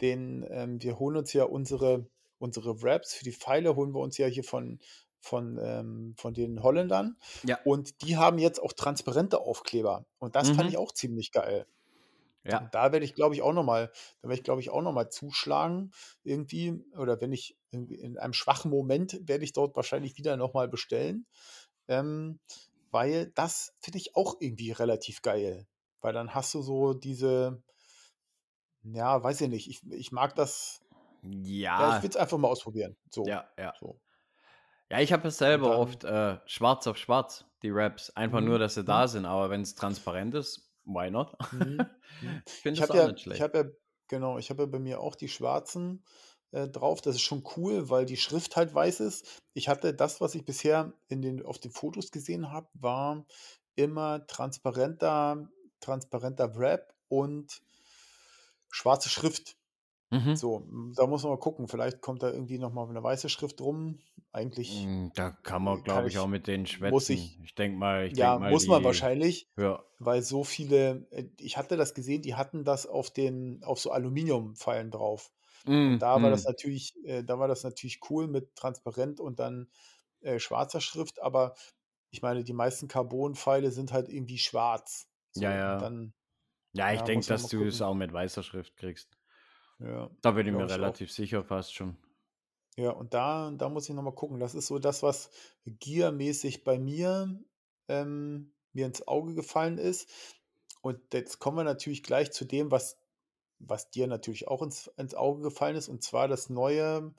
den, ähm, wir holen uns ja unsere, unsere Wraps für die Pfeile, holen wir uns ja hier von, von, ähm, von den Holländern Ja. und die haben jetzt auch transparente Aufkleber und das fand Mhm. ich auch ziemlich geil. Ja. Und da werde ich, glaube ich, auch nochmal, da werde ich, glaube ich, auch nochmal zuschlagen irgendwie. Oder wenn ich in einem schwachen Moment werde ich dort wahrscheinlich wieder nochmal bestellen. Ähm, weil das finde ich auch irgendwie relativ geil. Weil dann hast du so diese, ja, weiß ich nicht, ich, ich mag das, ja, Ja, ich will es einfach mal ausprobieren. So, ja, ja. so. Ja, ich habe es selber dann- oft äh, schwarz auf schwarz, die Raps. Einfach nur, Mhm, dass sie mhm. da sind, aber wenn es transparent ist, why not? Mhm, mhm. ich finde das habe auch ja, nicht schlecht. ich habe ja, genau, ich habe ja bei mir auch die schwarzen äh, drauf. Das ist schon cool, weil die Schrift halt weiß ist. Ich hatte das, was ich bisher in den, auf den Fotos gesehen habe, war immer transparenter, transparenter Wrap und schwarze Schrift. Mhm. So, da muss man mal gucken. Vielleicht kommt da irgendwie nochmal eine weiße Schrift rum. Eigentlich, Mm, Da kann man, kann glaube ich, ich- auch mit denen schwätzen. muss ich- ich denke mal, ich ja, denk mal, muss man die- wahrscheinlich. Ja. weil so viele, äh, ich hatte das gesehen, die hatten das auf den, auf so Aluminiumpfeilen drauf. Mm, Da war das mm. natürlich, äh, da war das natürlich cool mit transparent und dann äh, schwarzer Schrift, aber ich meine, die meisten Carbon-Pfeile sind halt irgendwie schwarz. So, Ja, ja. Dann, Ja, ich ja, denke, dass du es auch mit weißer Schrift kriegst. Ja, Da bin ich mir ich auch. relativ sicher fast schon. ja, und da, da muss ich nochmal gucken. Das ist so das, was giermäßig bei mir ähm, mir ins Auge gefallen ist. Und jetzt kommen wir natürlich gleich zu dem, was, was dir natürlich auch ins, ins Auge gefallen ist, und zwar das neue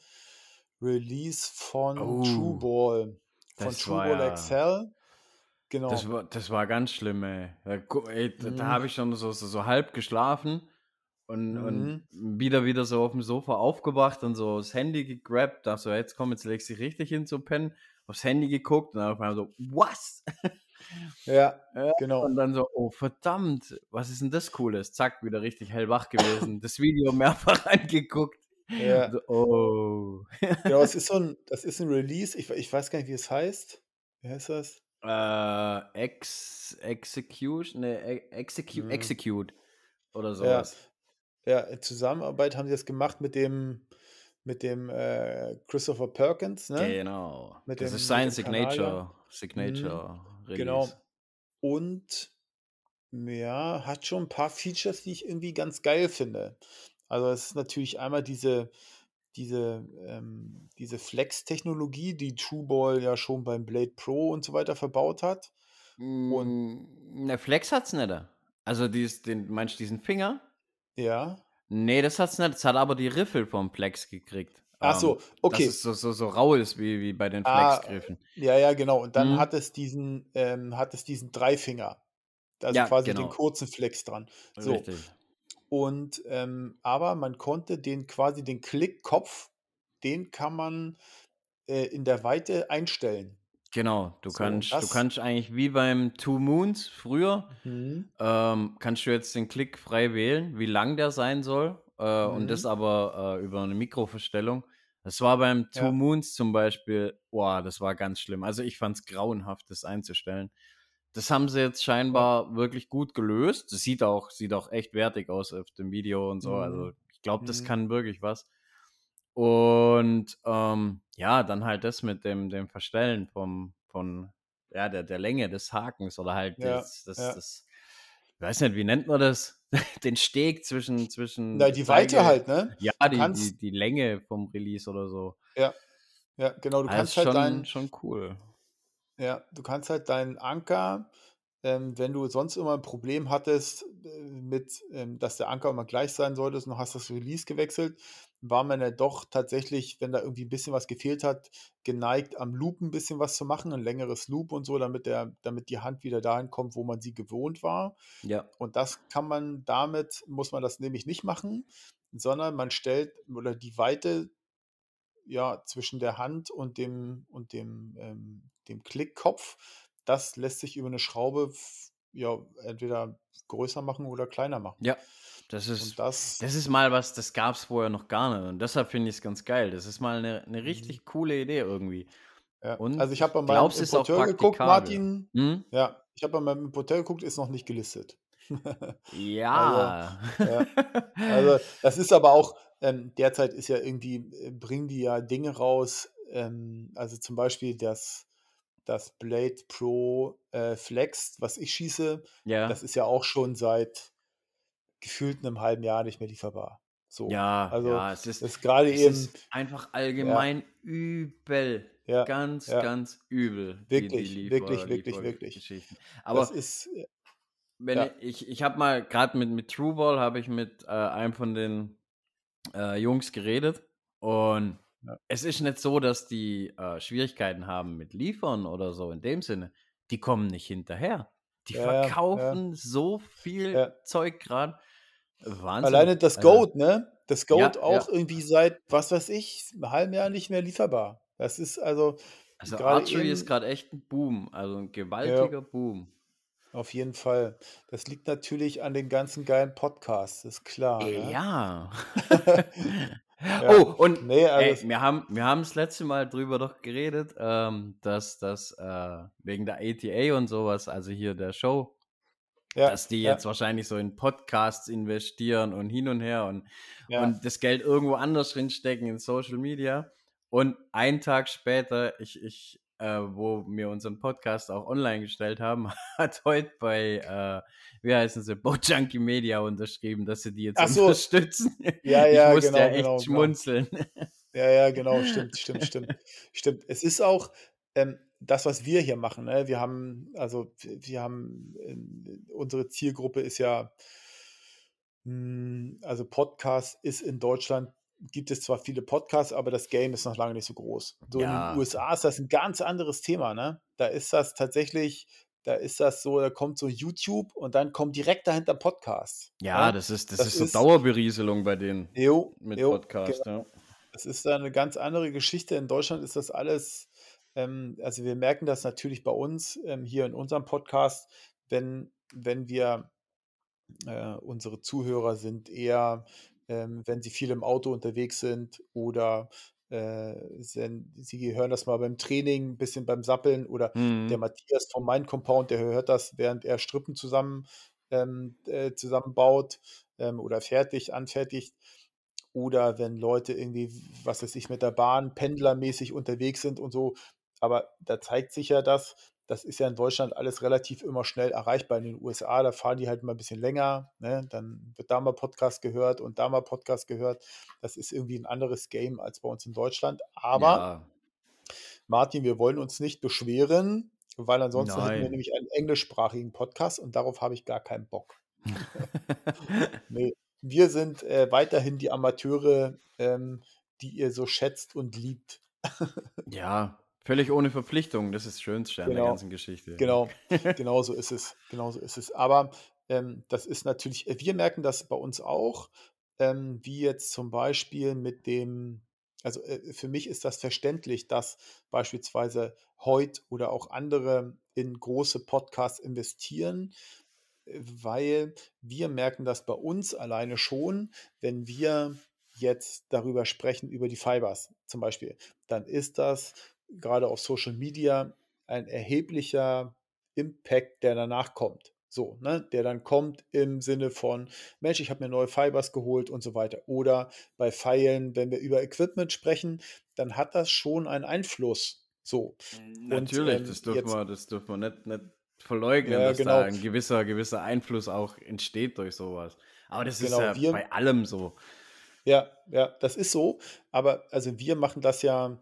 Release von Oh, True Ball. Von True Ball ja- XL. Genau. Das war, das war ganz schlimm, ey. Da, gu- ey, da, da Mhm. habe ich schon so, so, so halb geschlafen und, Mhm. und wieder, wieder so auf dem Sofa aufgewacht und so das Handy gegrabt. Da so, jetzt komm, jetzt legst du dich richtig hin zu pennen. Aufs Handy geguckt und dann auf einmal so, was? Ja, Ja, genau. Und dann so, oh verdammt, was ist denn das Cooles? Zack, wieder richtig hellwach gewesen. das Video mehrfach angeguckt. Ja. So, oh. Genau, es ist so ein, das ist ein Release, ich, ich weiß gar nicht, wie es heißt. Wie heißt das? Äh, ex, Execution, ne, e- Execute, Mhm. Execute oder Ja, sowas. ja, in Zusammenarbeit haben sie das gemacht mit dem, mit dem äh, Christopher Perkins, ne? Genau. Mit Das dem, ist sein Kanadier. Signature, Mhm, Signature genau. Und ja, hat schon ein paar Features, die ich irgendwie ganz geil finde. Also es ist natürlich einmal diese, diese, ähm, diese Flex-Technologie, die Trueball ja schon beim Blade Pro und so weiter verbaut hat. Und Mm, Ne, Flex hat's nicht. Also dies, den, meinst du diesen Finger? Ja. Nee, das hat's nicht. Das hat aber die Riffel vom Flex gekriegt. Ach Ähm, so, dass okay. es so, so, so rau ist wie, wie bei den Ah, Flex-Griffen. ja, ja, genau. Und dann Mhm. hat es diesen, ähm, hat es diesen Dreifinger. Also Ja, quasi den genau. kurzen Flex dran. So. Richtig. Und ähm, aber man konnte den quasi den Klickkopf, den kann man äh, in der Weite einstellen. Genau, du So, kannst, du das. kannst eigentlich wie beim Two Moons früher, Mhm. ähm, kannst du jetzt den Klick frei wählen, wie lang der sein soll. Äh, und das Mhm. aber äh, über eine Mikroverstellung. Das war beim Two Ja. Moons zum Beispiel, boah, das war ganz schlimm. Also ich fand es grauenhaft, das einzustellen. Das haben sie jetzt Ja. scheinbar wirklich gut gelöst. Das sieht auch, sieht auch echt wertig aus auf dem Video und so. Mhm. Also ich glaube, das Mhm. kann wirklich was. Und ähm, ja, dann halt das mit dem, dem Verstellen vom, von ja, der, der Länge des Hakens oder halt Ja, das, das, ja. das, ich weiß nicht, wie nennt man das? Den Steg zwischen, zwischen Na, die Weite Zeige, halt, ne? ja, die, die, die Länge vom Release oder so. ja, ja, genau, du ist kannst halt schon, dein, schon cool. ja, du kannst halt deinen Anker, ähm, wenn du sonst immer ein Problem hattest äh, mit, ähm, dass der Anker immer gleich sein sollte und du hast das Release gewechselt, war man ja doch tatsächlich, wenn da irgendwie ein bisschen was gefehlt hat, geneigt, am Loop ein bisschen was zu machen, ein längeres Loop und so, damit der, damit die Hand wieder dahin kommt, wo man sie gewohnt war. Ja, Und das kann man damit, muss man das nämlich nicht machen, sondern man stellt oder die Weite ja zwischen der Hand und dem und dem, ähm, dem Klickkopf, das lässt sich über eine Schraube ja entweder größer machen oder kleiner machen. ja. Das ist, das, das ist mal was, das gab es vorher noch gar nicht. Und deshalb finde ich es ganz geil. Das ist mal eine, eine mhm, richtig coole Idee irgendwie. ja. Und Also ich habe bei meinem auch Importeur geguckt. Martin. Hm? Ja, ich habe bei meinem Importeur geguckt, ist noch nicht gelistet. Also, Ja. ja. Also, das ist aber auch, ähm, derzeit ist ja irgendwie, äh, bringen die ja Dinge raus, ähm, also zum Beispiel das, das Blade Pro äh, Flex, was ich schieße, das ja. ist ja auch schon seit gefühlt einem halben Jahr nicht mehr lieferbar. So, Ja, also ja, es ist, das ist gerade eben, ist einfach ja, allgemein übel. ja, Ganz, ja, ganz übel, die, die wirklich, Liefer, wirklich, wirklich, wirklich. Liefergeschichten. Das Aber ist, äh, wenn ja, ich, ich habe mal, gerade mit, mit Trueball, habe ich mit äh, einem von den äh, Jungs geredet und ja, es ist nicht so, dass die äh, Schwierigkeiten haben mit Liefern oder so in dem Sinne. Die kommen nicht hinterher. Die ja, ja, ja, verkaufen so viel. Zeug gerade. Wahnsinn. Alleine das Also, Goat, ne? Das ja. auch irgendwie seit, was weiß ich, einem halben Jahr nicht mehr lieferbar. Das ist also Also Archery ist gerade echt ein Boom, also ein gewaltiger Boom. auf jeden Fall. Das liegt natürlich an den ganzen geilen Podcasts, ist klar, ne? Ja. Ja, Oh, und nee, ey, wir haben, wir haben das letzte Mal drüber doch geredet, ähm, dass das äh, wegen der ATA und sowas, also hier der Show, ja, dass die ja, jetzt wahrscheinlich so in Podcasts investieren und hin und her und, ja, und das Geld irgendwo anders drinstecken in Social Media. Und einen Tag später, ich, ich, äh, wo wir unseren Podcast auch online gestellt haben, hat heute bei, äh, wie heißen sie, Bojunkie Media unterschrieben, dass sie die jetzt Ach so, unterstützen. ja, Ich ja, musste genau, ja echt genau, genau. schmunzeln. Ja, ja, genau, stimmt, stimmt, stimmt, stimmt. Es ist auch ähm, das, was wir hier machen. Ne? Wir haben, also wir haben, ähm, unsere Zielgruppe ist ja, mh, also Podcast ist in Deutschland, gibt es zwar viele Podcasts, aber das Game ist noch lange nicht so groß. So in den Ja, USA ist das ein ganz anderes Thema, ne? Da ist das tatsächlich, da ist das so, da kommt so YouTube und dann kommt direkt dahinter Podcast. ja, Ne? das ist, das Das ist so ist, Dauerberieselung bei denen jo, mit jo, Podcast, ja. das ist da eine ganz andere Geschichte. In Deutschland ist das alles, ähm, also wir merken das natürlich bei uns ähm, hier in unserem Podcast, wenn, wenn wir, äh, unsere Zuhörer sind eher, ähm, wenn sie viel im Auto unterwegs sind oder äh, sind, sie hören das mal beim Training, ein bisschen beim Sappeln oder der Mhm. Matthias vom Mind Compound, der hört das, während er Strippen zusammen, ähm, äh, zusammenbaut ähm, oder fertig, anfertigt. oder wenn Leute irgendwie, was weiß ich, mit der Bahn pendlermäßig unterwegs sind und so. Aber da zeigt sich ja das, das ist ja in Deutschland alles relativ immer schnell erreichbar. In den USA, da fahren die halt mal ein bisschen länger. Ne? Dann wird da mal Podcast gehört und da mal Podcast gehört. Das ist irgendwie ein anderes Game als bei uns in Deutschland. Aber ja. Martin, wir wollen uns nicht beschweren, weil ansonsten Nein. hätten wir nämlich einen englischsprachigen Podcast und darauf habe ich gar keinen Bock. nee, wir sind äh, weiterhin die Amateure, ähm, die ihr so schätzt und liebt. ja, Völlig ohne Verpflichtung, das ist das Schönste an der Genau, ganzen Geschichte. genau, genau so ist es. Genau so ist es. Aber ähm, das ist natürlich, äh, wir merken das bei uns auch, ähm, wie jetzt zum Beispiel mit dem, also äh, für mich ist das verständlich, dass beispielsweise heute oder auch andere in große Podcasts investieren, weil wir merken das bei uns alleine schon, wenn wir jetzt darüber sprechen, über die Fibers zum Beispiel, dann ist das gerade auf Social Media ein erheblicher Impact, der danach kommt. So, ne, der dann kommt im Sinne von, Mensch, ich habe mir neue Fibers geholt und so weiter. Oder bei Pfeilen, wenn wir über Equipment sprechen, dann hat das schon einen Einfluss. So. Natürlich, und, ähm, das dürfen wir, das dürfen wir nicht, nicht verleugnen, ja, dass genau. da ein gewisser, gewisser Einfluss auch entsteht durch sowas. Aber das genau, ist ja wir, bei allem so. Ja, ja, das ist so. Aber also wir machen das ja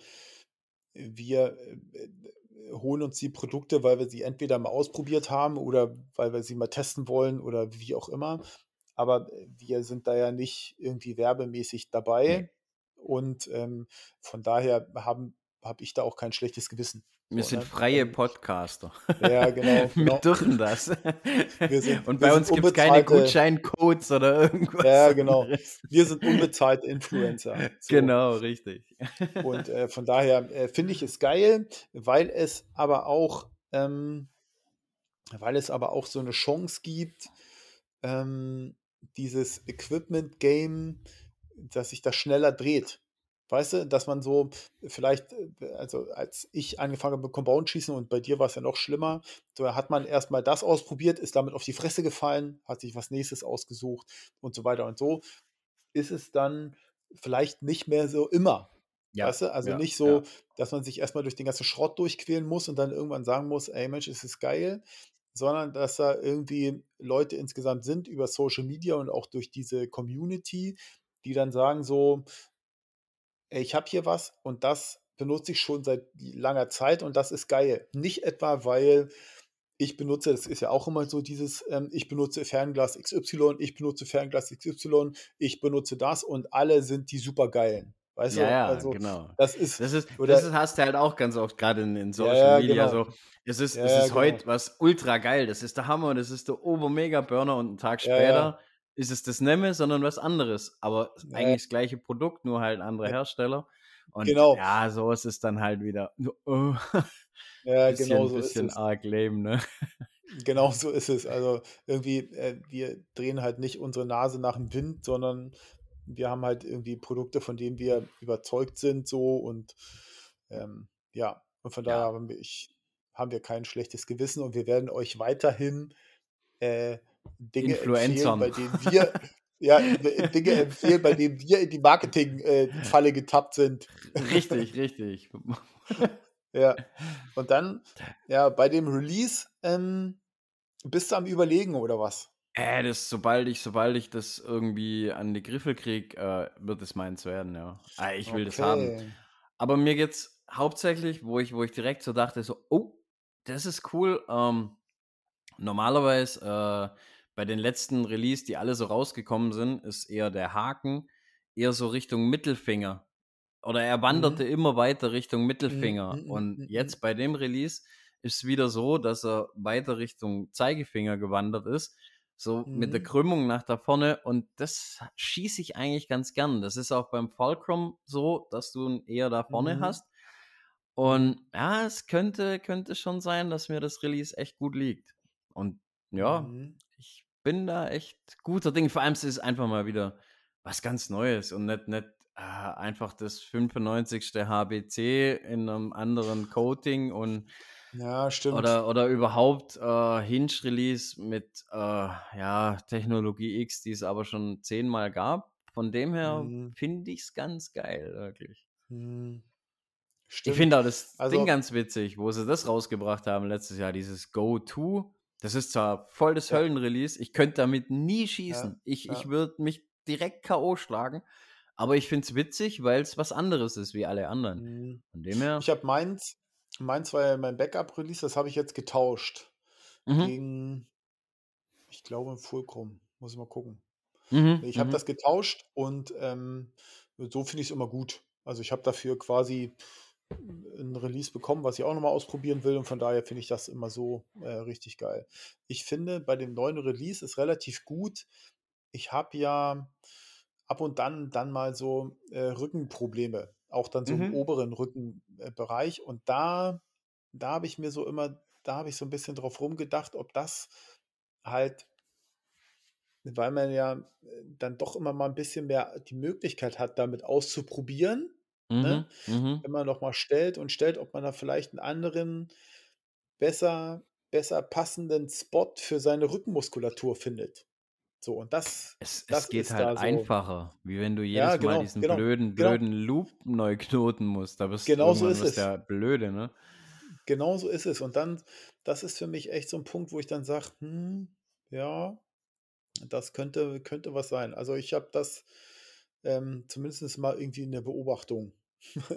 wir äh, holen uns die Produkte, weil wir sie entweder mal ausprobiert haben oder weil wir sie mal testen wollen oder wie auch immer. Aber äh, wir sind da ja nicht irgendwie werbemäßig dabei. Nee. Und ähm, von daher habe ich da auch kein schlechtes Gewissen. Wir sind freie Podcaster. Ja, genau. genau. Wir dürfen das. Sind, Und bei uns gibt es keine Gutscheincodes oder irgendwas. Ja, genau. Anderes. Wir sind unbezahlte Influencer. So. Genau, richtig. Und äh, von daher äh, finde ich es geil, weil es aber auch, ähm, weil es aber auch so eine Chance gibt, ähm, dieses Equipment-Game, dass sich das schneller dreht. Weißt du, dass man so vielleicht, äh, also als ich angefangen habe mit Compound schießen und bei dir war es ja noch schlimmer, da hat man erstmal das ausprobiert, ist damit auf die Fresse gefallen, hat sich was nächstes ausgesucht und so weiter und so ist es dann vielleicht nicht mehr so immer. Ja, weißt du? Also ja, nicht so, ja. dass man sich erstmal durch den ganzen Schrott durchquälen muss und dann irgendwann sagen muss, ey Mensch, ist es geil, sondern dass da irgendwie Leute insgesamt sind über Social Media und auch durch diese Community, die dann sagen so, ich habe hier was und das benutze ich schon seit langer Zeit und das ist geil. Nicht etwa, weil ich benutze, das ist ja auch immer so dieses, ähm, ich benutze Fernglas XY, ich benutze Fernglas XY, ich benutze das und alle sind die supergeilen. Weißt ja, du? Ja, also, genau. Das ist, das ist, oder, das hast du halt auch ganz oft gerade in, in, Social ja, Media genau. so. Es ist, es ist genau. heute was ultra geil. Das ist der Hammer, das ist der Ober-Mega-Burner und einen Tag später ist es das Nemme, sondern was anderes. Aber ja. eigentlich das gleiche Produkt, nur halt andere Hersteller. Und genau. ja, so ist es dann halt wieder. Oh, ja, bisschen, genau so bisschen ist es. arg lame, ne? Genau so ist es. Also irgendwie, äh, wir drehen halt nicht unsere Nase nach dem Wind, sondern wir haben halt irgendwie Produkte, von denen wir überzeugt sind, so und ähm, ja, und von daher haben wir, ich, haben wir kein schlechtes Gewissen und wir werden euch weiterhin äh, Dinge empfehlen, bei denen wir ja, Dinge empfehlen, bei denen wir in die Marketing-Falle äh, getappt sind. Richtig, richtig. ja. Und dann, ja, bei dem Release ähm, bist du am Überlegen oder was? Äh, das, sobald ich, sobald ich das irgendwie an die Griffel kriege, äh, wird es meins werden, ja. Ah, ich will okay. das haben. Aber mir geht's hauptsächlich, wo ich, wo ich direkt so dachte, so, oh, das ist cool. Ähm, normalerweise äh, bei den letzten Release, die alle so rausgekommen sind, ist eher der Haken eher so Richtung Mittelfinger. Oder er wanderte mhm. immer weiter Richtung Mittelfinger. Mhm. Und mhm, jetzt mhm. bei dem Release ist es wieder so, dass er weiter Richtung Zeigefinger gewandert ist. So mhm. mit der mhm. Krümmung nach da vorne. Und das schieße ich eigentlich ganz gern. Das ist auch beim Fulcrum so, dass du ihn eher da vorne hast. Und ja, es könnte, könnte schon sein, dass mir das Release echt gut liegt. Und ja, bin da echt guter Ding. Vor allem ist es einfach mal wieder was ganz Neues und nicht, nicht äh, einfach das 95. HBC in einem anderen Coating und ja, stimmt. Oder, oder überhaupt äh, Hinge-Release mit äh, ja, Technologie X, die es aber schon zehnmal gab. Von dem her Mhm. finde ich es ganz geil, wirklich. Mhm. Ich finde auch das Ding Also ganz witzig, wo sie das rausgebracht haben letztes Jahr, dieses Go-To. Das ist zwar voll das Ja. Höllenrelease, ich könnte damit nie Ja, schießen. Ich, ich ja. würde mich direkt K.O. schlagen, aber ich finde es witzig, weil es was anderes ist wie alle anderen. Mhm. Von dem her, Ich habe meins meins war ja mein Backup-Release, das habe ich jetzt getauscht mhm, gegen ich glaube Fulcrum. Muss ich mal gucken. mhm, Ich habe mhm. das getauscht und, ähm, so finde ich's immer gut. Also, ich habe dafür quasi 'n Release bekommen, was ich auch noch mal ausprobieren will und von daher finde ich das immer so, äh, richtig geil. Ich finde, bei dem neuen Release ist relativ gut ich habe ja ab und dann dann mal so, äh, Rückenprobleme, auch dann so im Mhm. oberen Rücken äh, und da da habe ich mir so immer da habe ich so 'n bisschen drauf rumgedacht, ob das halt weil man ja, äh, dann doch immer mal 'n bisschen mehr die Möglichkeit hat, damit auszuprobieren, ne? mhm. Wenn man noch mal stellt und stellt, ob man da vielleicht 'n anderen besser besser passenden Spot für seine Rückenmuskulatur findet. So, und das Es es das geht ist halt da so einfacher, wie wenn du Ja, jedes Mal genau, diesen genau, blöden genau. blöden Loop neu knoten musst. Da wirst Genau so irgendwann ist du es. ja blöde, ne? Genau so ist es. Und dann das ist für mich echt so 'n Punkt, wo ich dann sage: „Hm, ja, das könnte könnte was sein.“ Also, ich habe das, ähm, zumindest mal irgendwie in der Beobachtung.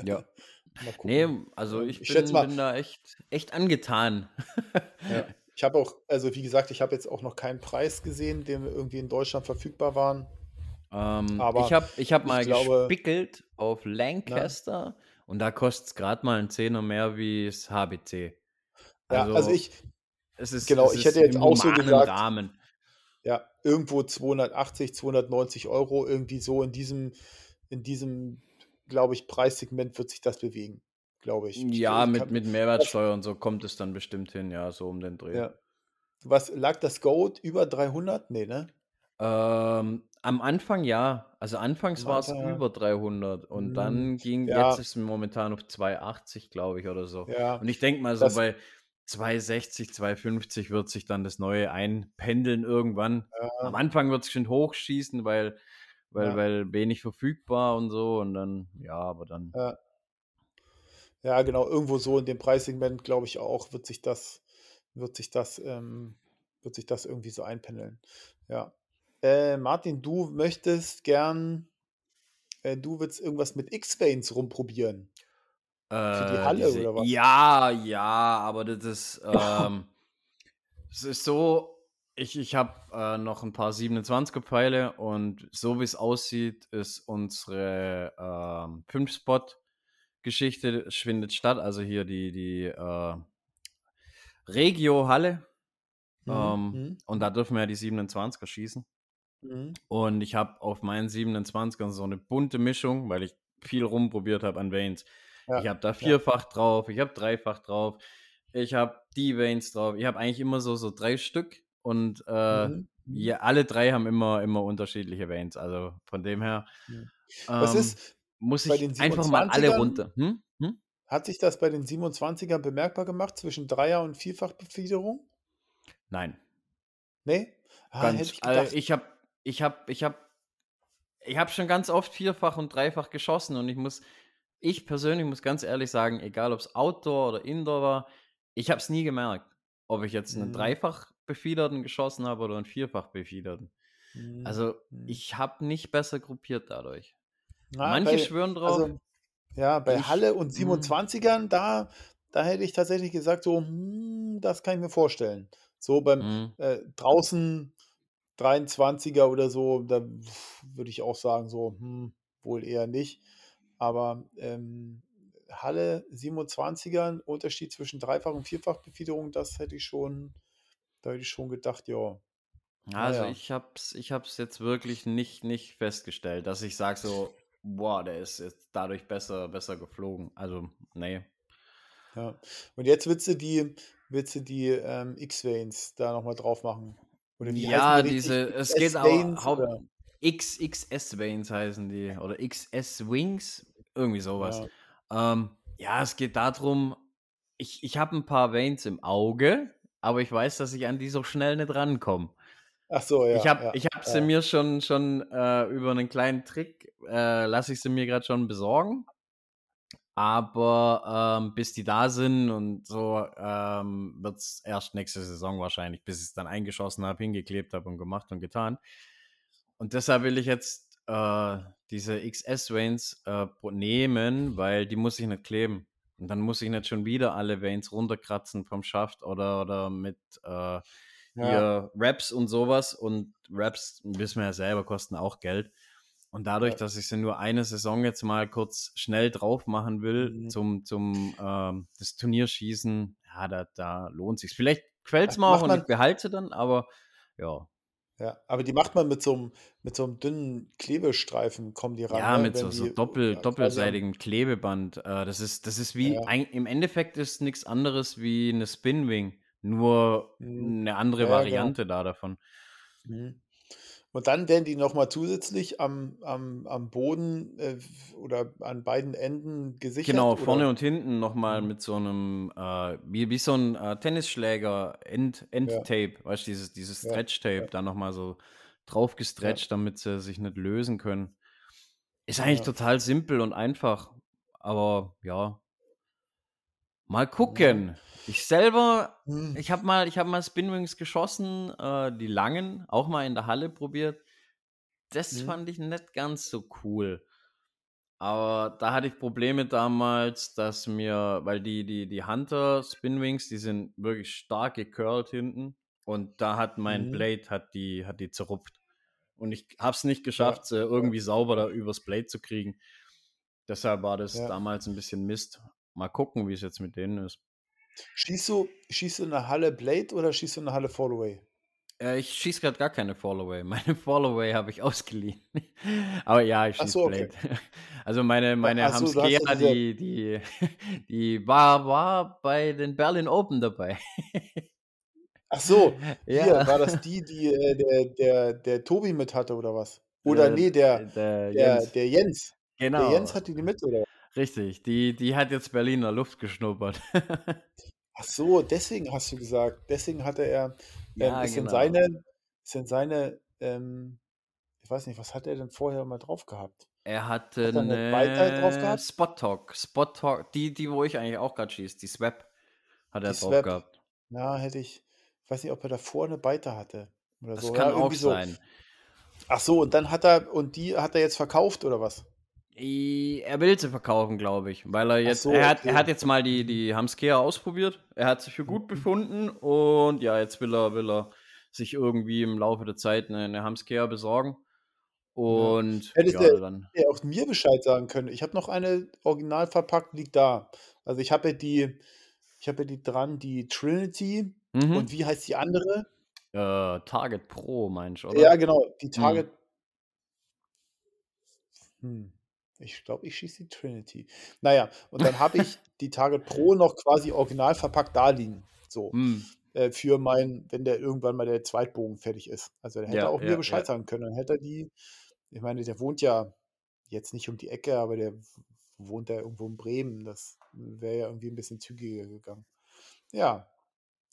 Ja. Mal gucken. also, Ähm, ich ich bin mal bin da echt echt angetan. Ja. Ich habe auch also, wie gesagt, ich habe jetzt auch noch keinen Preis gesehen, den irgendwie in Deutschland verfügbar waren. Ähm, ich Aber ich habe ich mal glaube gespickelt auf? Lancaster und da kostet's grad mal 'n Zehner mehr wie's HBC. Ja, also, Also, ich es ist genau, es ich hätte jetzt auch so gesagt Rahmen. Ja, irgendwo 280, 290 €, irgendwie so in diesem in diesem, glaube ich, Preissegment wird sich das bewegen, glaube ich. Ich Ja, ich mit kann mit Mehrwertsteuer und so kommt es dann bestimmt hin, ja, so um den Dreh. Ja. Was lag das Goat über 300? Ne, ne? Ähm, am Anfang ja. Also, anfangs war's Anfang, ja. über 300 und Mhm, dann ging jetzt ja. ist momentan auf 280, glaube ich, oder so. Ja, Und ich denke mal, so das bei 260, 250 wird sich dann das Neue einpendeln irgendwann. Am Ja. Anfang wird's schön hochschießen, weil weil Ja. weil wenig verfügbar und so und dann ja, aber dann Ja. Ja, genau, irgendwo so in dem Preissegment, glaube ich auch, wird sich das wird sich das ähm, wird sich das irgendwie so einpendeln. Ja. Äh, Martin, du möchtest gern äh, du willst irgendwas mit X-Veins rumprobieren. Für die Äh, Halle diese oder was? ja, ja, aber das ist, ähm es ist so, ich ich habe, äh, noch 'n paar 27er Pfeile und so wie's aussieht, ist unsere, ähm, 5-Spot-Geschichte findet statt. Also, hier die die, äh Regio-Halle. Mhm, Ähm, mhm, und da dürfen wir ja die 27er schießen. Mhm. Und ich habe auf meinen 27ern so 'ne bunte Mischung, weil ich viel rumprobiert habe an Vanes. Ich Ja, habe da ja. vierfach drauf, ich habe dreifach drauf, ich habe die Vanes drauf. Ich habe eigentlich immer so so 3 Stück und, äh, Mhm, mhm. ja, alle 3 haben immer immer unterschiedliche Vanes. Also, von dem her. Was ähm, ist muss ich einfach mal alle 27ern runter hm? Hm? hat sich das bei den 27ern bemerkbar gemacht zwischen Dreier und Vierfachbefiederung? Nein. Ne? Ah, hätte Ganz ich äh, gedacht. ich habe ich habe ich habe ich habe schon ganz oft vierfach und dreifach geschossen und ich muss ich persönlich muss ganz ehrlich sagen, egal ob's Outdoor oder Indoor war, ich habe es nie gemerkt, ob ich jetzt 'nen Mhm. dreifach befiederten geschossen habe oder 'n vierfach befiederten. Mhm, Also, mhm. ich habe nicht besser gruppiert dadurch. Na, Manche bei schwören drauf. also, ja, bei Ich Halle und hm. 27ern, da da hätte ich tatsächlich gesagt so: „Hm, das kann ich mir vorstellen.“ So beim, Mhm. äh, draußen 23er oder so, da würde ich auch sagen so: „Hm, wohl eher nicht.“ Aber, ähm, Halle, 27ern, Unterschied zwischen Dreifach und Vierfachbefiederung, das hätte ich schon da hätte ich schon gedacht, ja. Also, ja. ich habe es ich habe es jetzt wirklich nicht nicht festgestellt, dass ich sage so: „Boah, der ist jetzt dadurch besser besser geflogen.“ Also, ne. Ja. Und jetzt willst du die willst du die, ähm, X-Veins da noch mal drauf machen? Oder wie die Ja, richtig? diese es geht XS-Veins haupt? XXS-Vanes heißen die oder XS-Wings, irgendwie so was. Ja. Ähm, ja, es geht da drum, ich ich habe 'n paar Vanes im Auge, aber ich weiß, dass ich an die so schnell nicht rankomme. Ach so, ja. Ich habe ja, ich hab sie ja. mir schon, schon äh, über einen kleinen Trick, äh, lasse ich sie mir gerade schon besorgen. Aber ähm, bis die da sind und so ähm, wird es erst nächste Saison wahrscheinlich, bis ich es dann eingeschossen habe, hingeklebt habe und gemacht und getan. Und deshalb will ich jetzt äh, diese XS-Veins äh, nehmen, weil die muss ich nicht kleben. Und dann muss ich nicht schon wieder alle Veins runterkratzen vom Schaft oder, oder mit äh, Ja. Raps und sowas. Und Raps, wissen wir ja selber, kosten auch Geld. Und dadurch, dass ich sie nur eine Saison jetzt mal kurz schnell drauf machen will, Mhm. zum, zum ähm, das Turnierschießen, ja, da, da lohnt sich. Vielleicht quält es mal auch und ich behalte dann, aber ja. Ja, aber die macht man mit so einem, mit so einem dünnen Klebestreifen, kommen die ran. Ja, ne? mit Wenn so, so die, doppel, ja, doppelseitigem Klebeband. Äh, das, ist, das ist wie, Ja. ein, im Endeffekt ist nichts anderes wie eine Spinwing, nur Mhm. eine andere Ja, genau. Variante da davon. Mhm. Und dann werden die nochmal zusätzlich am, am, am Boden äh, oder an beiden Enden gesichert. Genau, oder? vorne und hinten nochmal Mhm. mit so einem, äh, wie, wie so ein äh, Tennisschläger, End, Endtape, weißt du, dieses, dieses Ja, Stretch-Tape, ja. da nochmal so drauf gestretcht, damit sie sich nicht lösen können. Ist eigentlich Ja. total simpel und einfach, aber ja. Mal gucken. Ich selber, Hm. ich habe mal, ich habe mal Spinwings geschossen, äh, die langen, auch mal in der Halle probiert. Das Mhm. fand ich nicht ganz so cool. Aber da hatte ich Probleme damals, dass mir, weil die, die, die Hunter Spinwings, die sind wirklich stark gecurlt hinten. Und da hat mein Mhm. Blade, hat die, hat die zerrupft. Und ich habe es nicht geschafft, sie irgendwie sauber da übers Blade zu kriegen. Deshalb war das Ja. damals ein bisschen Mist. Mal gucken, wie es jetzt mit denen ist. Schießt du, schießt du in der Halle Blade oder schießt du in der Halle Fallaway? Äh, ich schieße gerade gar keine Fallaway. Meine Fallaway habe ich ausgeliehen. Aber ja, ich schieße so, okay. Blade. Also meine, meine ach so, Hamskea, diese- die, die, die war, war bei den Berlin Open dabei. Ach so, Ja. hier, war das die, die äh, der, der, der Tobi mit hatte oder was? Oder Äh, nee, der, der der, Jens. der Jens. genau. Der Jens hatte die mit, oder? Richtig. Die, die hat jetzt Berliner Luft geschnuppert. Ach so, deswegen hast du gesagt. Deswegen hatte er, ähm, Ja, ist denn genau. seine, ist denn seine, ähm, ich weiß nicht, was hat er denn vorher mal drauf gehabt? Er hatte Hat er eine Weitheit drauf eine gehabt? Spot Talk. Spot Talk, die, die, wo ich eigentlich auch gerade schieße, die Swap hat er Die drauf Swap. gehabt. Ja, hätte ich, ich weiß nicht, ob er davor eine Beite hatte. Oder Das so. kann ja, auch irgendwie so. sein. Ach so, und dann hat er, und die hat er jetzt verkauft, oder was? Er will sie verkaufen, glaube ich, weil er jetzt, so, er, hat, okay. er hat jetzt mal die, die Hamskea ausprobiert, er hat sich für gut Mhm. befunden und ja, jetzt will er, will er sich irgendwie im Laufe der Zeit eine, eine Hamskea besorgen und Hättest ja, du- dann, Ja, auch mir Bescheid sagen können. Ich habe noch eine original verpackt, liegt da. Also ich habe ja die, ich habe ja die dran, die Trinity. mhm. Und wie heißt die andere? äh, Target Pro meinst du, oder? Ja, genau, die Target. Hm. Ich glaube, ich schieße die Trinity. Naja, und dann habe ich die Target Pro noch quasi original verpackt da liegen. So. Hm. Äh, für mein, wenn der irgendwann mal der Zweitbogen fertig ist. Also der hätte Ja, auch mir ja, Bescheid ja. sagen können. Dann hätte er die, ich meine, der wohnt ja jetzt nicht um die Ecke, aber der wohnt ja irgendwo in Bremen. Das wäre ja irgendwie ein bisschen zügiger gegangen. Ja.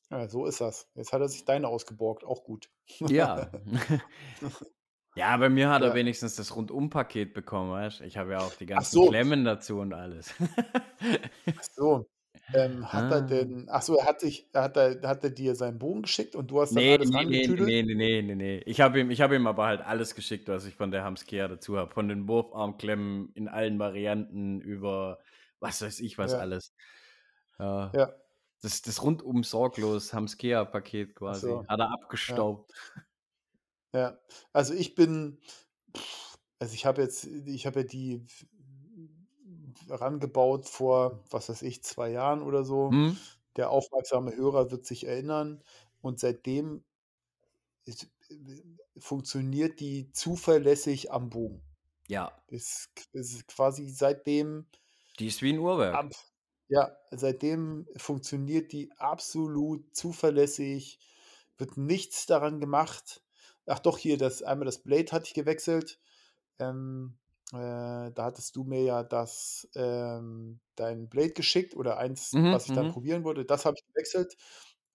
ja, so ist das. Jetzt hat er sich deine ausgeborgt, auch gut. Ja. ja, bei mir hat er Ja. wenigstens das Rundumpaket bekommen, weißt? Ich habe ja auch die ganzen so. Klemmen dazu und alles. Ach so. Ähm, hat er Ah. denn, ach so, er hat dich, er hat, er, hat er dir seinen Bogen geschickt und du hast dann Nee, alles nee, nee, nee, nee, nee, nee. Ich habe ihm, ich hab ihm aber halt alles geschickt, was ich von der Hamskea dazu habe. Von den Wurfarmklemmen in allen Varianten über was weiß ich was Ja. alles. Ja. Ja. Das, das rundum sorglos Hamskea-Paket quasi. so. Hat er abgestaubt. Ja, also ich bin, also ich habe jetzt, ich habe ja die rangebaut vor, was weiß ich, zwei Jahren oder so. Hm? Der aufmerksame Hörer wird sich erinnern. Und seitdem ist, funktioniert die zuverlässig am Bogen. Ja, Ist, ist quasi seitdem die ist wie ein Uhrwerk. ab, ja, seitdem funktioniert die absolut zuverlässig, wird nichts daran gemacht. Ach doch, hier, das, einmal das Blade hatte ich gewechselt. Ähm, äh, da hattest du mir ja das, ähm, dein Blade geschickt oder eins, Mhm, was ich dann mhm. probieren wollte. Das habe ich gewechselt.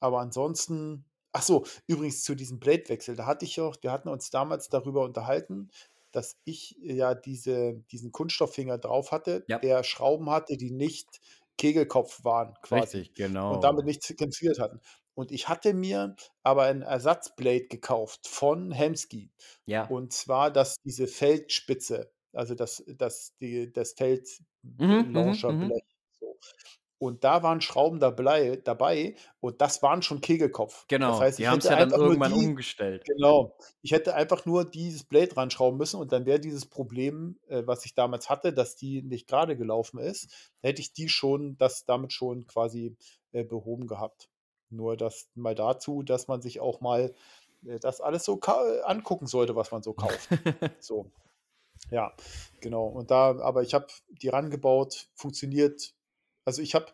Aber ansonsten ach so, übrigens zu diesem Blade-Wechsel, da hatte ich auch wir hatten uns damals darüber unterhalten, dass ich ja diese diesen Kunststofffinger drauf hatte, Ja. der Schrauben hatte, die nicht Kegelkopf waren quasi Richtig, und damit genau. nicht sequenziert hatten. Und ich hatte mir aber ein Ersatzblade gekauft von Hemsky. Ja. Und zwar das diese Feldspitze, also das das die das Feld Mhm, mhm, mhm. Launcherblech so. Und da waren Schrauben dablei dabei und das waren schon Kegelkopf. Das Genau, heißt, die haben's hätte ja dann irgendwann die umgestellt. genau, ich hätte einfach nur dieses Blade ranschrauben müssen und dann wäre dieses Problem, äh, was ich damals hatte, dass die nicht grade gelaufen ist, hätte ich die schon das damit schon quasi, äh, behoben gehabt. Nur das mal dazu, dass man sich auch mal, äh, das alles so angucken sollte, was man so kauft. So. Ja, genau. Und da aber ich habe die rangebaut, funktioniert. Also, ich habe,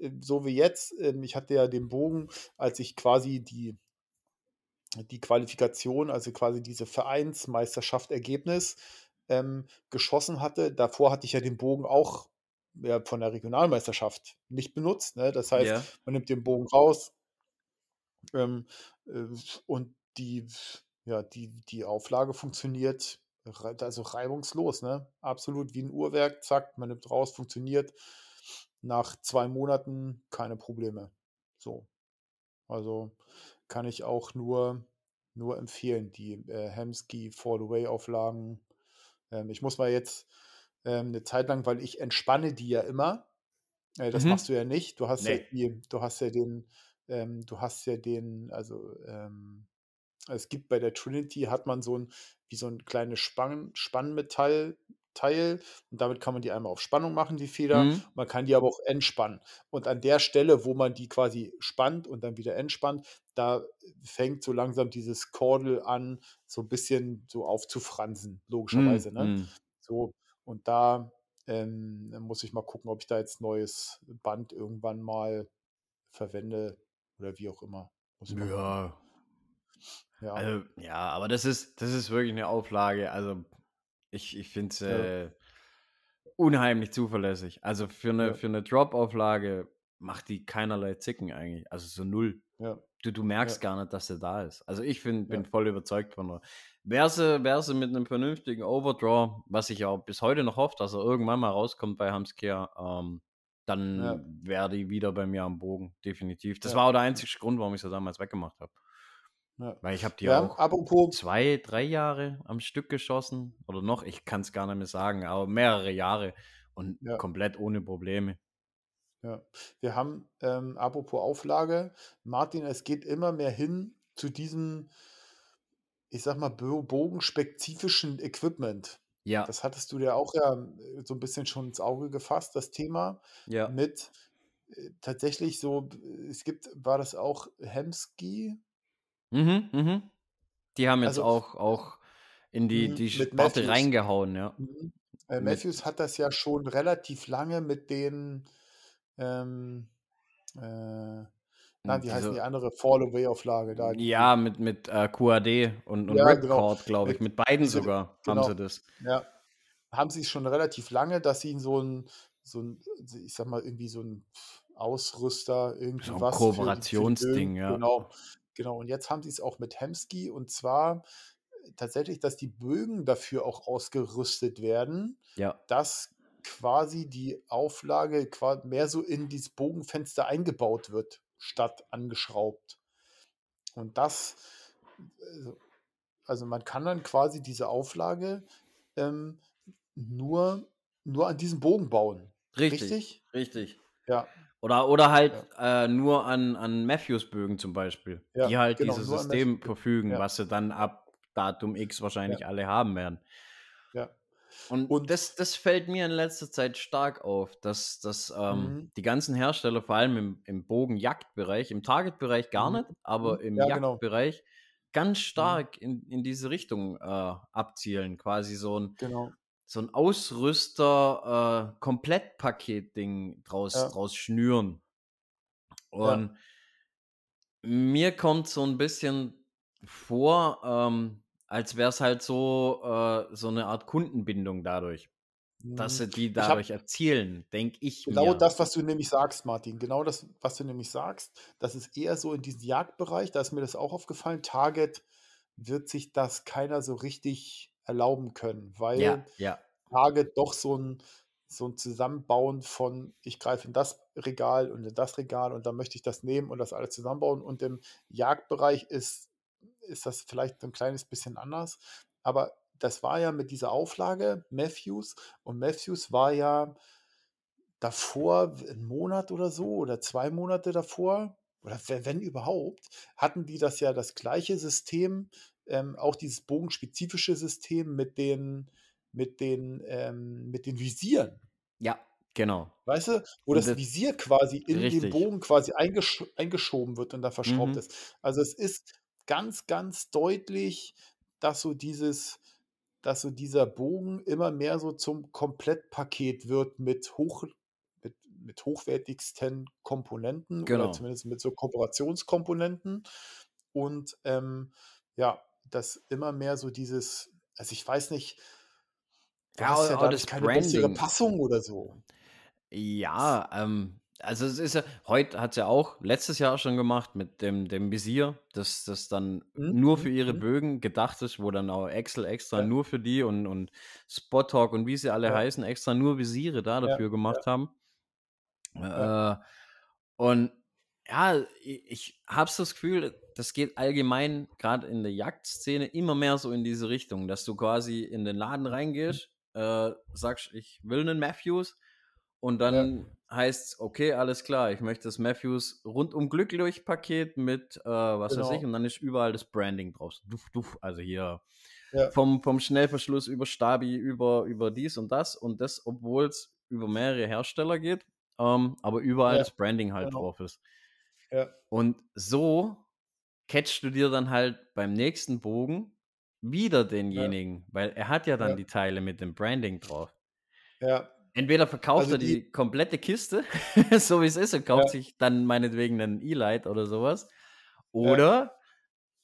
äh, so wie jetzt ähm, ich hatte ja den Bogen, als ich quasi die die Qualifikation, also quasi diese Vereinsmeisterschaft Ergebnis, ähm, geschossen hatte. Davor hatte ich ja den Bogen auch, ja, von der Regionalmeisterschaft nicht benutzt, ne? Das heißt, Ja. man nimmt den Bogen raus ähm, äh, und die ja, die die Auflage funktioniert also reibungslos, ne? Absolut wie 'n Uhrwerk, zack, man nimmt raus, funktioniert. Nach 2 Monaten keine Probleme. So. Also, kann ich auch nur nur empfehlen, die, äh, Hemsky Fall Away Auflagen. Ähm, ich muss mal jetzt, ähm, 'ne Zeit lang weil ich entspanne die ja immer. Äh, das Mhm. machst du ja nicht. Du hast ja Ne. die du hast ja den ähm, du hast ja den also, ähm es gibt bei der Trinity hat man so 'n wie so 'n kleines Spann Spannmetallteil und damit kann man die einmal auf Spannung machen, die Feder. Mhm. Man kann die aber auch entspannen. Und an der Stelle, wo man die quasi spannt und dann wieder entspannt, da fängt so langsam dieses Kordel an, so 'n bisschen so aufzufransen, Mhm, logischerweise, ne? mhm. So, und da, ähm, muss ich mal gucken, ob ich da jetzt neues Band irgendwann mal verwende oder wie auch immer. Ja. Ja. Also, ja, aber das ist das ist wirklich 'ne Auflage. Also, ich ich finde Ja. sie unheimlich zuverlässig. Also, für 'ne Ja. für 'ne Drop-Auflage macht die keinerlei Zicken eigentlich, also so 0. Ja. Du du Ja. merkst gar nicht, dass sie da ist. Also, ich finde bin Ja. voll überzeugt von der wäre sie sie mit 'nem vernünftigen Overdraw, was ich auch bis heute noch hoffe, dass er irgendwann mal rauskommt bei Hemsky, ähm, Ja. dann wäre die wieder bei mir am Bogen, definitiv. Das Ja. war auch der Ja. einzigste Grund, warum ich sie damals weggemacht habe. Ja. Weil ich habe die haben auch apropos 2, 3 Jahre am Stück geschossen oder noch, ich kann's gar nicht mehr sagen, aber mehrere Jahre und Ja. komplett ohne Probleme. Ja. Wir haben, ähm, apropos Auflage, Martin, es geht immer mehr hin zu diesem ich sage mal, bogenspezifischen Equipment. Ja. Das hattest du dir auch ja, äh, so 'n bisschen schon ins Auge gefasst, das Thema Ja. mit, äh, tatsächlich so es gibt war das auch Hemsky? Mhm, mhm. Die haben jetzt Also, auch auch in die Mhm, die mit Sparte Mathews. reingehauen, ja. Mhm. Äh, Mit Mathews hat das ja schon relativ lange mit den, ähm, äh Hm, wie heißt die andere Fall Away Auflage da, die Ja, mit mit, äh, QAD und und Ja, genau. Ripcord, glaube ich. Mit beiden diese sogar haben sie genau. das. Ja. Haben sie's schon relativ lange, dass sie so 'n so 'n ich sage mal, irgendwie so 'n Ausrüster, irgendwie 'n was die die Kooperationsding, ja. genau. Genau. Und jetzt haben sie's auch mit Hemsky und zwar, äh, tatsächlich, dass die Bögen dafür auch ausgerüstet werden, Ja. dass quasi die Auflage mehr so in dieses Bogenfenster eingebaut wird, statt angeschraubt. Und das also also, man kann dann quasi diese Auflage, ähm, nur nur an diesem Bogen bauen. Richtig, Richtig? richtig. Ja. Oder oder halt, Ja. äh, nur an an Mathews-Bögen zum Beispiel, Ja, die halt genau, dieses System verfügen, Ja. was sie dann ab Datum X wahrscheinlich alle haben werden. Ja. Und Und das das fällt mir in letzter Zeit stark auf, dass dass, ähm, Mhm. die ganzen Hersteller, vor allem im im Bogenjagdbereich, im Targetbereich gar Mhm. nicht, aber Mhm. im Ja, genau. Jagdbereich ganz Mhm. stark in in diese Richtung, äh, abzielen. Quasi so 'n Genau. so 'n Ausrüster äh, Komplettpaket-Ding draus Ja. draus schnüren. Ja. Und mir kommt so 'n bisschen vor, ähm, als wäre es halt so äh, so 'ne Art Kundenbindung dadurch. dass Hm, sie die dadurch erzielen, denke ich Genau mir. das, was du nämlich sagst, Martin. Genau das, was du nämlich sagst. Das ist eher so in diesem Jagdbereich, da ist mir das auch aufgefallen. Target wird sich das keiner so richtig erlauben können, Ja, weil ja, Target doch so 'n so 'n Zusammenbauen von: „Ich greife in das Regal und in das Regal und dann möchte ich das nehmen und das alles zusammenbauen.“ Und im Jagdbereich ist ist das vielleicht 'n kleines bisschen anders. Aber das war ja mit dieser Auflage Matthews und Matthews war ja davor, w 'n Monat oder so oder 2 Monate davor oder we wenn überhaupt, hatten die das ja das gleiche System, ähm, auch dieses bogenspezifische System mit den mit den, ähm mit den Visieren. ja, genau. Weißt du, wo das das Visier quasi in den richtig. Bogen quasi eingesch eingeschoben wird und da verschraubt Mhm, ist. Also, es ist ganz, ganz deutlich, dass so dieses dass so dieser Bogen immer mehr so zum Komplettpaket wird mit hoch mit mit hochwertigsten Komponenten oder genau. zumindest mit so Kooperationskomponenten und, ähm, ja, dass immer mehr so dieses also, ich weiß nicht, du Ja, hast ja das keine bessere Branding. Passung oder so. Ja, ähm, also es ist ja heute hat's ja auch letztes Jahr schon gemacht mit dem dem Visier, das das dann mhm, nur für mhm, ihre mhm. Bögen gedacht ist, wo dann auch Excel extra Ja. nur für die und und Spot-Talk und wie sie alle Ja, heißen, extra nur Visiere da dafür ja, gemacht haben. Äh, und ja, ich habe so das Gefühl, das geht allgemein gerade in der Jagdszene immer mehr so in diese Richtung, dass du quasi in den Laden mhm, reingehst, äh, sagst: „Ich will 'nen Matthews“ und dann heißt's: „Okay, alles klar, ich möchte das Matthews rundum glücklich Paket mit, äh, was weiß ich“ genau. und dann ist überall das Branding drauf. Duf, duf, also hier Ja, vom vom Schnellverschluss über Stabi, über über dies und das und das, obwohl's über mehrere Hersteller geht, ähm, aber überall ja, das Branding halt genau. drauf ist. Ja, Und so catchst du dir dann halt beim nächsten Bogen wieder denjenigen, weil er hat ja dann die Teile mit dem Branding drauf. ja. Entweder verkauft Also, er die die komplette Kiste, so wie es ist, und kauft ja, sich dann meinetwegen 'nen E-Lite oder so was. ja, Oder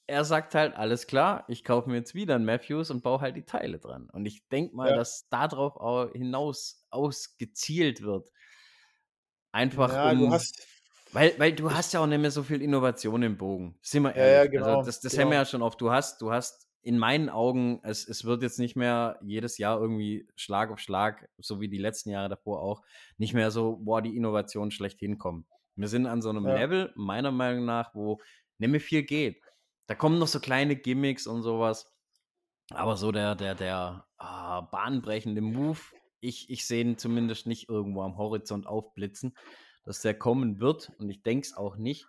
er sagt halt: „Alles klar, ich kaufe mir jetzt wieder 'n Matthews und baue halt die Teile dran.“ Und ich denke mal, ja. dass da drauf au hinaus ausgezielt wird. Einfach Ja, du um hast weil weil du hast ja auch nicht mehr so viel Innovation im Bogen, sind wir ja, ja, ehrlich. Also, genau, das das haben wir genau. ja schon oft. Du hast du hast in meinen Augen es es wird jetzt nicht mehr jedes Jahr irgendwie Schlag auf Schlag, so wie die letzten Jahre davor auch, nicht mehr so, boah, die Innovation schlechthin kommen. Wir sind an so 'nem Ja, Level, meiner Meinung nach, wo mehr viel geht. Da kommen noch so kleine Gimmicks und so was, aber so der der der, ah, bahnbrechende Move, ich ich sehe ihn zumindest nicht irgendwo am Horizont aufblitzen, dass der kommen wird und ich denke es auch nicht.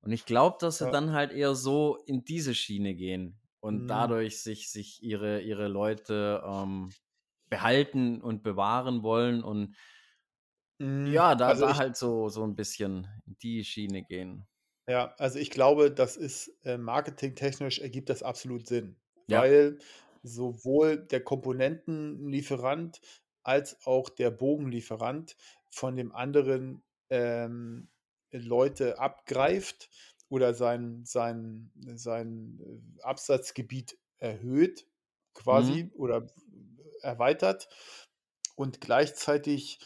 Und ich glaube, dass sie ja. dann halt eher so in diese Schiene gehen und Mhm, dadurch sich sich ihre ihre Leute, ähm, behalten und bewahren wollen und hm, ja, da also, da halt so so 'n bisschen in die Schiene gehen. Ja, also ich glaube, das ist äh, marketingtechnisch ergibt das absolut Sinn, Ja. weil sowohl der Komponentenlieferant als auch der Bogenlieferant von dem anderen, ähm, Leute abgreift oder sein sein sein, äh, Absatzgebiet erhöht Mhm. quasi oder erweitert und gleichzeitig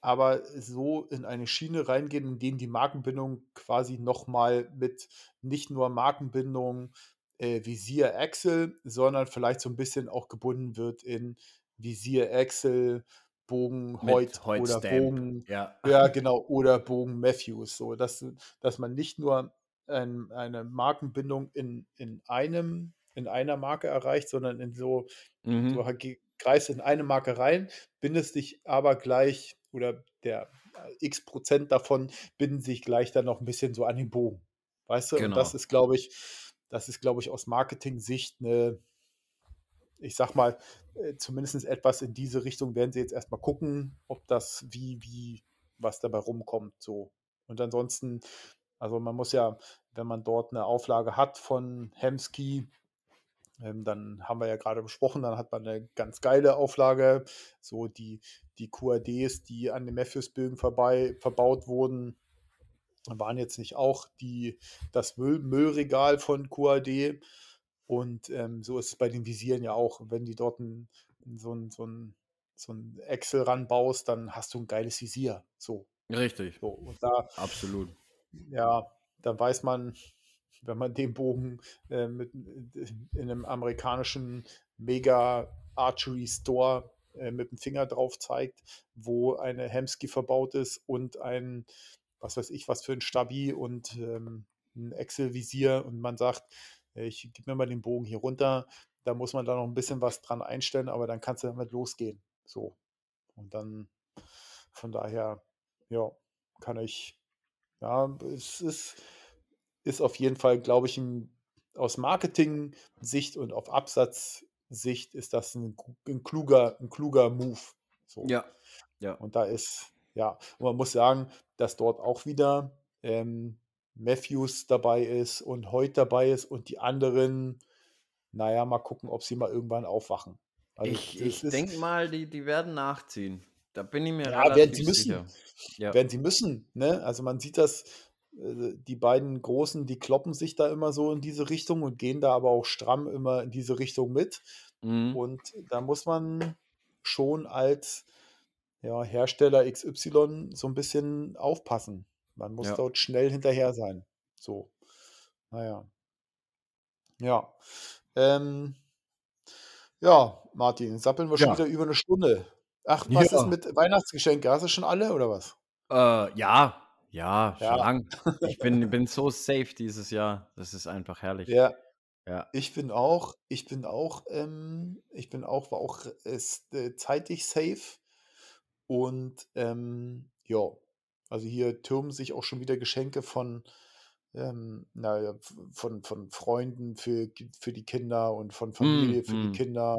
aber so in eine Schiene reingehen, in denen die Markenbindung quasi noch mal mit nicht nur Markenbindung, äh, Visier Axel, sondern vielleicht so 'n bisschen auch gebunden wird in Visier Axel, Bogen Hoyt oder Bogen ja. ja, genau, oder Bogen Matthews, so dass dass man nicht nur ein eine Markenbindung in in einem in einer Marke erreicht, sondern in so Mhm. du ha ge greifst in eine Marke rein, bindest dich aber gleich oder der äh, X Prozent davon binden sich gleich dann noch 'n bisschen so an den Bogen, weißt du? Und das Genau, ist, glaube ich das ist, glaube ich, aus Marketing-Sicht 'ne ich sage mal, äh, zumindest etwas in diese Richtung werden sie jetzt erst mal gucken, ob das wie wie was dabei rumkommt so. Und ansonsten also, man muss ja, wenn man dort 'ne Auflage hat von Hemsky ähm, dann haben wir ja gerade besprochen, dann hat man eine ganz geile Auflage, so die die QADs, die an den Matthews-Bögen vorbei verbaut wurden, waren jetzt nicht auch die das Müll Müllregal von QAD. Und, ähm, so ist es bei den Visieren ja auch. Wenn die dort 'n so 'n so 'n so ein Excel ranbaust, dann hast du ein geiles Visier. So. Richtig. So. Und da, Absolut. Ja, dann weiß man, wenn man den Bogen äh, mit, in einem amerikanischen Mega Archery Store äh, mit dem Finger drauf zeigt, wo eine Hemsky verbaut ist und ein, was weiß ich, was für ein Stabi und ähm, ein Excel-Visier und man sagt, äh, ich gebe mir mal den Bogen hier runter, da muss man da noch ein bisschen was dran einstellen, aber dann kannst du damit losgehen. So. Und dann von daher, ja, kann ich, ja, es ist, ist auf jeden Fall, glaube ich, ein, aus Marketing-Sicht und auf Absatzsicht ist das ein, ein, kluger, ein kluger Move. So. Ja. ja. Und da ist, ja, und man muss sagen, dass dort auch wieder ähm, Matthews dabei ist und Hoyt dabei ist und die anderen, naja, mal gucken, ob sie mal irgendwann aufwachen. Also ich ich denke mal, die, die werden nachziehen. Da bin ich mir ja, relativ werden sie müssen. sicher. Ja. Werden sie müssen. Ne? Also man sieht das, äh, die beiden Großen, die kloppen sich da immer so in diese Richtung und gehen da aber auch stramm immer in diese Richtung mit. Mhm. Und da muss man schon als ja, Hersteller XY so ein bisschen aufpassen. Man muss Ja. dort schnell hinterher sein. So. Naja. Ja. Ähm, ja, Martin, sappeln wir schon Ja. wieder über eine Stunde. Ach, was ist Ja. mit Weihnachtsgeschenke? Hast du schon alle oder was? Äh, ja, ja, schon Ja. lang. Ich bin, bin so safe dieses Jahr. Das ist einfach herrlich. Ja, Ja. ich bin auch, ich bin auch, ähm, ich bin auch, war auch ist, äh, zeitig safe. Und ähm, ja, also hier türmen sich auch schon wieder Geschenke von, ähm, naja, von, von Freunden für, für die Kinder und von Familie für die mm. Kinder.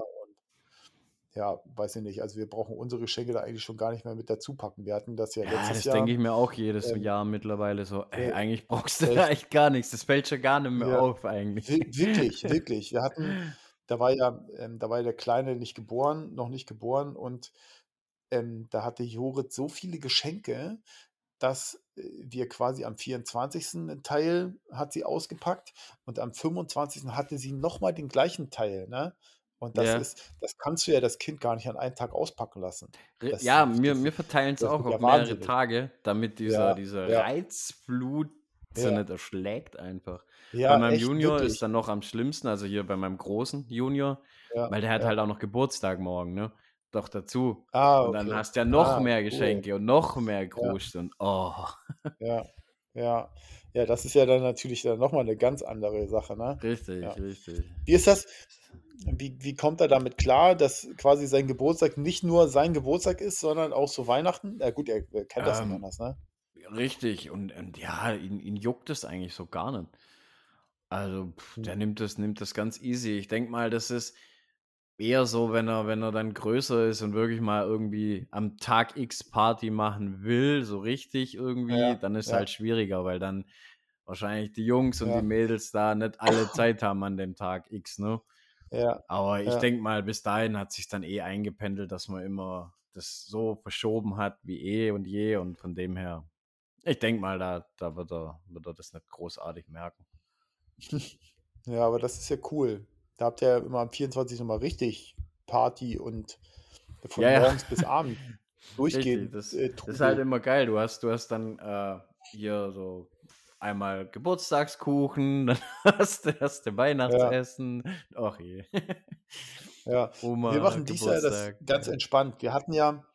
Ja, weiß ich nicht. Also wir brauchen unsere Geschenke da eigentlich schon gar nicht mehr mit dazu packen. Wir hatten das ja Ja, letztes das Jahr. denke ich mir auch jedes Ähm, Jahr mittlerweile so. Ey, äh, eigentlich brauchst du echt? da echt gar nichts. Das fällt schon gar nicht mehr Ja, auf eigentlich. wi- wirklich, wirklich. Wir hatten, da war ja, ähm, da war ja der Kleine nicht geboren, noch nicht geboren und ähm, da hatte Jorit so viele Geschenke, dass äh, wir quasi am 24. einen Teil hat sie ausgepackt und am 25. hatte sie nochmal den gleichen Teil, ne? Und das Ja. ist, das kannst du ja das Kind gar nicht an einem Tag auspacken lassen. Das, Ja, das, wir, das, wir verteilen es auch auf ja mehrere wahnsinnig. Tage, damit dieser, Ja, dieser Reizflut ja, nicht erschlägt einfach. Bei meinem echt, Junior ist wirklich. dann noch am schlimmsten, also hier bei meinem großen Junior, weil der hat halt auch noch Geburtstag morgen, ne? Doch dazu. Ah, Und dann okay. hast du ja noch Ah, mehr cool. Geschenke und noch mehr Groß und oh. ja, ja. Ja, das ist ja dann natürlich dann nochmal eine ganz andere Sache, ne? Richtig, richtig. Wie ist das? Wie, wie kommt er damit klar, dass quasi sein Geburtstag nicht nur sein Geburtstag ist, sondern auch so Weihnachten? Ja gut, er, er kennt das nicht Ähm, anders, ne? richtig. Und, und ja, ihn, ihn juckt es eigentlich so gar nicht. Also, pff, der Hm. nimmt das, nimmt das ganz easy. Ich denke mal, das ist eher so, wenn er, wenn er dann größer ist und wirklich mal irgendwie am Tag X Party machen will, so richtig irgendwie, Ja, dann ist ja, halt schwieriger, weil dann wahrscheinlich die Jungs und die ja, Mädels da nicht alle Zeit haben an dem Tag X, ne? Ja, Aber ich ja. denke mal, bis dahin hat sich dann eh eingependelt, dass man immer das so verschoben hat wie eh und je und von dem her, ich denke mal, da, da wird, er, wird er das nicht großartig merken. Ja, aber das ist ja cool. Da habt ihr ja immer am 24. nochmal richtig Party und von Ja, ja. morgens bis abend Richtig, durchgehend das, äh, das ist halt immer geil. Du hast, du hast dann äh, hier so einmal Geburtstagskuchen, dann hast du, hast du Ja, Weihnachtsessen. Ach je. ja. Wir Oma, machen dies Jahr das ganz entspannt. Wir hatten ja,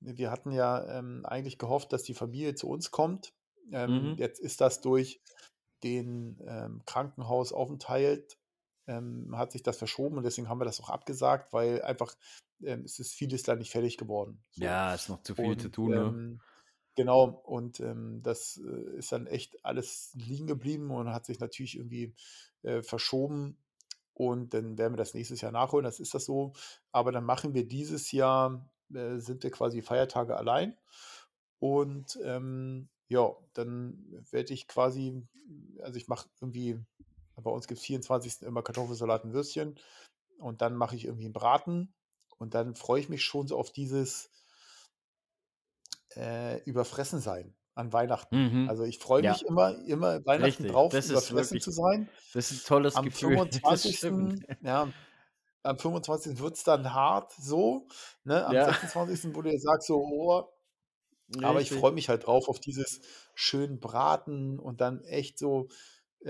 wir hatten ja ähm, eigentlich gehofft, dass die Familie zu uns kommt. Ähm, Mhm. jetzt ist das durch den ähm, Krankenhausaufenthalt, ähm, hat sich das verschoben und deswegen haben wir das auch abgesagt, weil einfach ähm, es ist vieles da nicht fertig geworden. So. Ja, ist noch zu viel zu Und tun, ne? Genau, und ähm, das äh, ist dann echt alles liegen geblieben und hat sich natürlich irgendwie äh, verschoben. Und dann werden wir das nächstes Jahr nachholen, das ist das so. Aber dann machen wir dieses Jahr, äh, sind wir quasi Feiertage allein. Und ähm, ja, dann werde ich quasi, also ich mache irgendwie, bei uns gibt es 24. immer Kartoffelsalat und Würstchen. Und dann mache ich irgendwie einen Braten. Und dann freue ich mich schon so auf dieses äh, Überfressen sein an Weihnachten. Mhm. Also ich freue Ja, mich immer, immer Weihnachten richtig. drauf, Das überfressen wirklich, zu sein. das ist ein tolles Am Gefühl. Das 25. stimmt. Ja, am 25. wird es dann hart so, ne? Am Ja. 26., wo du sagst so: „Oh“ aber ich Richtig. freue mich halt drauf auf dieses schön Braten und dann echt so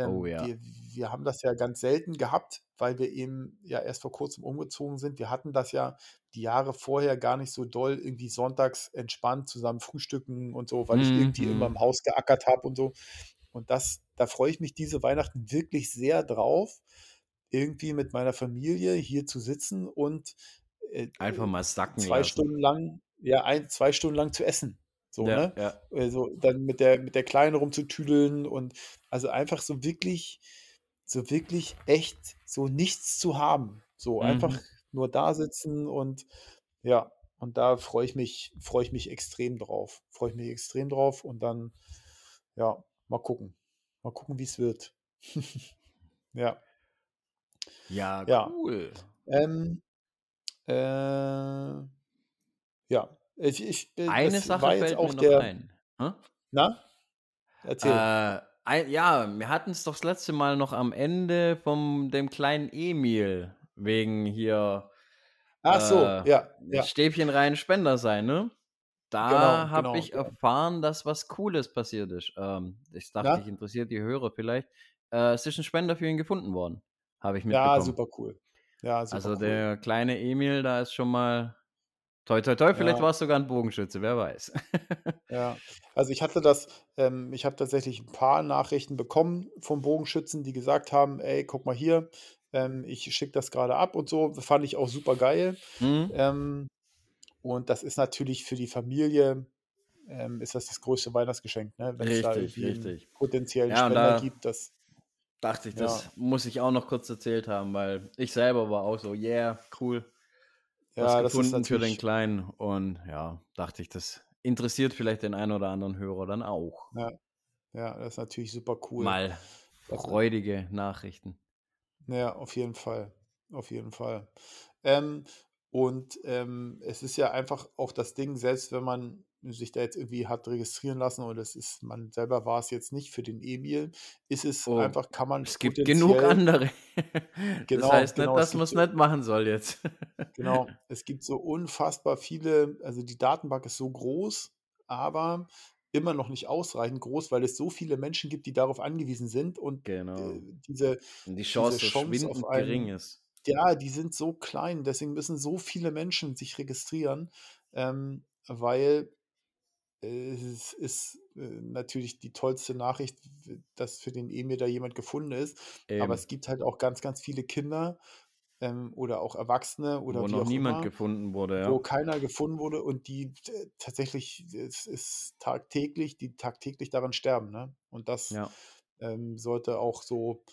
Oh ähm, ja. wir wir haben das ja ganz selten gehabt, weil wir eben ja erst vor Kurzem umgezogen sind. Wir hatten das ja die Jahre vorher gar nicht so doll, irgendwie sonntags entspannt zusammen frühstücken und so, weil ich Mhm, irgendwie immer mhm. im Haus geackert habe und so. Und das da freue ich mich diese Weihnachten wirklich sehr drauf, irgendwie mit meiner Familie hier zu sitzen und, äh, Einfach mal sacken 2 lassen. Stunden lang ja, ein 2 Stunden lang zu essen, so, Ja, ne? ja. Also, dann mit der mit der Kleinen rumzutüdeln und also, einfach so wirklich so wirklich echt so nichts zu haben. So einfach Mhm. Nur da sitzen und ja, und da freue ich mich freue ich mich extrem drauf. Freue ich mich extrem drauf und dann, ja, mal gucken. Mal gucken, wie's wird. Ja. Ja, Ja. cool. Ähm, äh, ja, ich ich äh, Eine Sache war jetzt fällt mir auch noch der ein. Hä? Na? Erzähl. Äh, ei ja, wir hatten's doch das letzte Mal noch am Ende vom dem kleinen Emil wegen hier, Ach so, äh, ja, ja. Stäbchen rein, Spender sein, ne? Da Genau, habe genau, ich genau. erfahren, dass was Cooles passiert ist. Ähm, ich dachte, ich Na? interessiert die Hörer vielleicht. Äh, es ist 'n Spender für ihn gefunden worden, habe ich Ja, mitbekommen. super cool. Ja, super Also, cool. der kleine Emil, da ist schon mal toi toi toi, vielleicht Ja. war's sogar 'n Bogenschütze, wer weiß. Ja, also, ich hatte das ähm, ich habe tatsächlich 'n paar Nachrichten bekommen von Bogenschützen, die gesagt haben: „Ey, guck mal hier, ähm, ich schicke das grade ab“ und so. Fand ich auch supergeil. Mhm. Ähm, und das ist natürlich für die Familie ähm, ist das das größte Weihnachtsgeschenk, ne, wenn's da Richtig, irgendwie 'n richtig. potenziellen Ja, Spender da gibt, das dachte ich, Ja. das muss ich auch noch kurz erzählt haben, weil ich selber war auch so: „Yeah, cool, was Ja, das ist gefunden für den Kleinen.“ Und ja, dachte ich, das interessiert vielleicht den einen oder anderen Hörer dann auch. Ja, ja, das ist natürlich super cool. Mal freudige Nachrichten. Ja, auf jeden Fall. Auf jeden Fall. Ähm, und, ähm, es ist ja einfach auch das Ding, selbst wenn man sich da jetzt irgendwie hat registrieren lassen und es ist man selber war's jetzt nicht für den Emil, ist es Oh, einfach kann man es gibt genug andere. Das Genau, heißt nicht, genau, es dass man's so nicht machen soll jetzt. Genau, es gibt so unfassbar viele also, die Datenbank ist so groß, aber immer noch nicht ausreichend groß, weil es so viele Menschen gibt, die darauf angewiesen sind und, äh, Genau. diese Und die diese Chance so Chance auf schwindend gering einen ist. ja, die sind so klein, deswegen müssen so viele Menschen sich registrieren, ähm, weil, äh, es ist, äh, natürlich die tollste Nachricht, dass für den Emil da jemand gefunden ist. Aber Eben. es gibt halt auch ganz, ganz viele Kinder, ähm, oder auch Erwachsene Wo oder wie noch niemand immer, gefunden wurde, wo ja. keiner gefunden wurde und die t tatsächlich es ist tagtäglich die tagtäglich daran sterben, ne? Und das, Ja. ähm, sollte auch so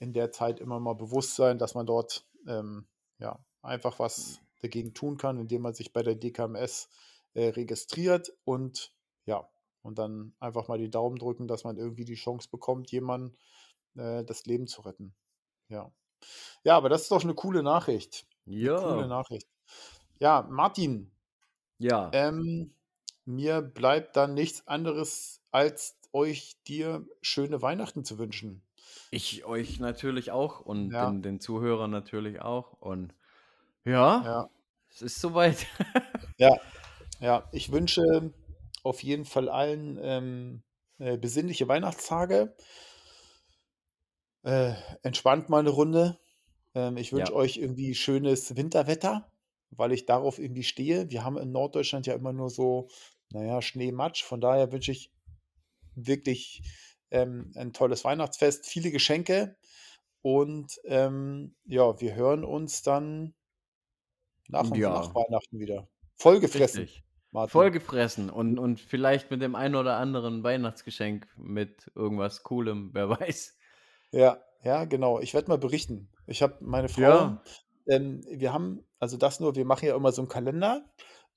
in der Zeit immer mal bewusst sein, dass man dort, ähm, ja, einfach was dagegen tun kann, indem man sich bei der DKMS, äh, registriert und ja, und dann einfach mal die Daumen drücken, dass man irgendwie die Chance bekommt, jemandem, äh, das Leben zu retten. Ja. Ja, aber das ist doch 'ne coole Nachricht. 'Ne coole Ja. Nachricht. Ja, Martin Ja. ähm, mir bleibt dann nichts anderes, als euch dir schöne Weihnachten zu wünschen. Ich euch natürlich auch und Ja. den den Zuhörern natürlich auch und ja, Ja. es ist so weit. Ja, ja. Ich wünsche auf jeden Fall allen, ähm, äh, besinnliche Weihnachtstage. Äh, entspannt mal 'ne Runde. Ähm, ich wünsche Ja. euch irgendwie schönes Winterwetter, weil ich darauf irgendwie stehe. Wir haben in Norddeutschland ja immer nur so, na ja, Schnee, Matsch. Von daher wünsche ich wirklich, ähm, ein tolles Weihnachtsfest, viele Geschenke und, ähm, ja, wir hören uns dann nach nach Ja. Weihnachten wieder. Vollgefressen, Richtig. Martin. Vollgefressen und und vielleicht mit dem einen oder anderen Weihnachtsgeschenk mit irgendwas Coolem, wer weiß. Ja, ja, genau. Ich werde mal berichten. Ich habe meine Frau Ja. ähm, wir haben also, das nur wir machen ja immer so 'n Kalender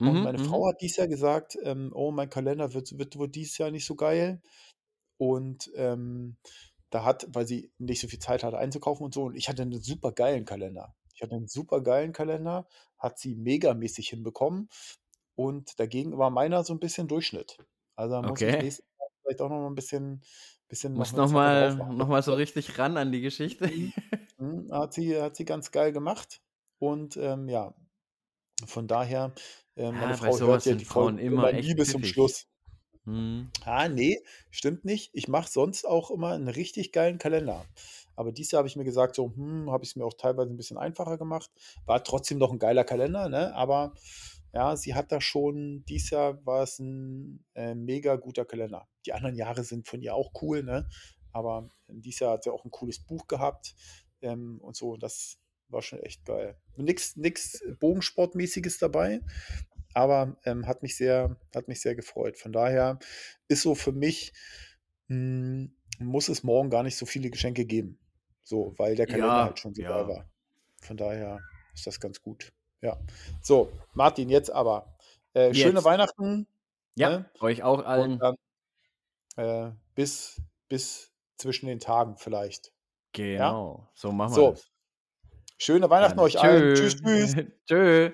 und Mhm, meine mhm. Frau hat dieses Jahr gesagt, ähm: „Oh, mein Kalender wird wird wohl dieses Jahr nicht so geil.“ Und, ähm, da hat weil sie nicht so viel Zeit hatte einzukaufen und so und ich hatte 'nen supergeilen Kalender. Ich hatte 'nen supergeilen Kalender, hat sie megamäßig hinbekommen und dagegen war meiner so 'n bisschen Durchschnitt. Also, da muss ich Okay. nächstes Jahr vielleicht auch noch mal 'n bisschen bisschen 'ne noch mal noch mal so richtig ran an die Geschichte. Mhm, mhm, hat sie hat sie ganz geil gemacht Und, ähm, ja, von daher, äh, meine Ja, Frau hört ja die Frauen immer immer nie bis zum. Schluss. Mhm. Ah, ne, stimmt nicht. Ich mache sonst auch immer 'n richtig geilen Kalender. Aber dieses Jahr habe ich mir gesagt, so, hm, habe ich's mir auch teilweise 'n bisschen einfacher gemacht. War trotzdem noch 'n geiler Kalender, ne? Aber ja, sie hat da schon dieses Jahr war es 'n, äh, mega guter Kalender. Die anderen Jahre sind von ihr auch cool, ne? Aber dieses Jahr hat sie auch 'n cooles Buch gehabt, ähm, und so. Das war schon echt geil. Nix nix Bogensportmäßiges dabei, aber, ähm, hat mich sehr hat mich sehr gefreut. Von daher ist so für mich hm, muss es morgen gar nicht so viele Geschenke geben. So, weil der Kalender halt Ja, schon so ja. war. Von daher ist das ganz gut. Ja. So, Martin, jetzt aber, äh, schöne Jetzt. Weihnachten, Ja, ne? euch auch allen. dann äh, bis bis zwischen den Tagen vielleicht. Ja? Genau, so machen wir So. das. Schöne Weihnachten Dann euch allen. Tschüss, tschö. tschüss. Tschö.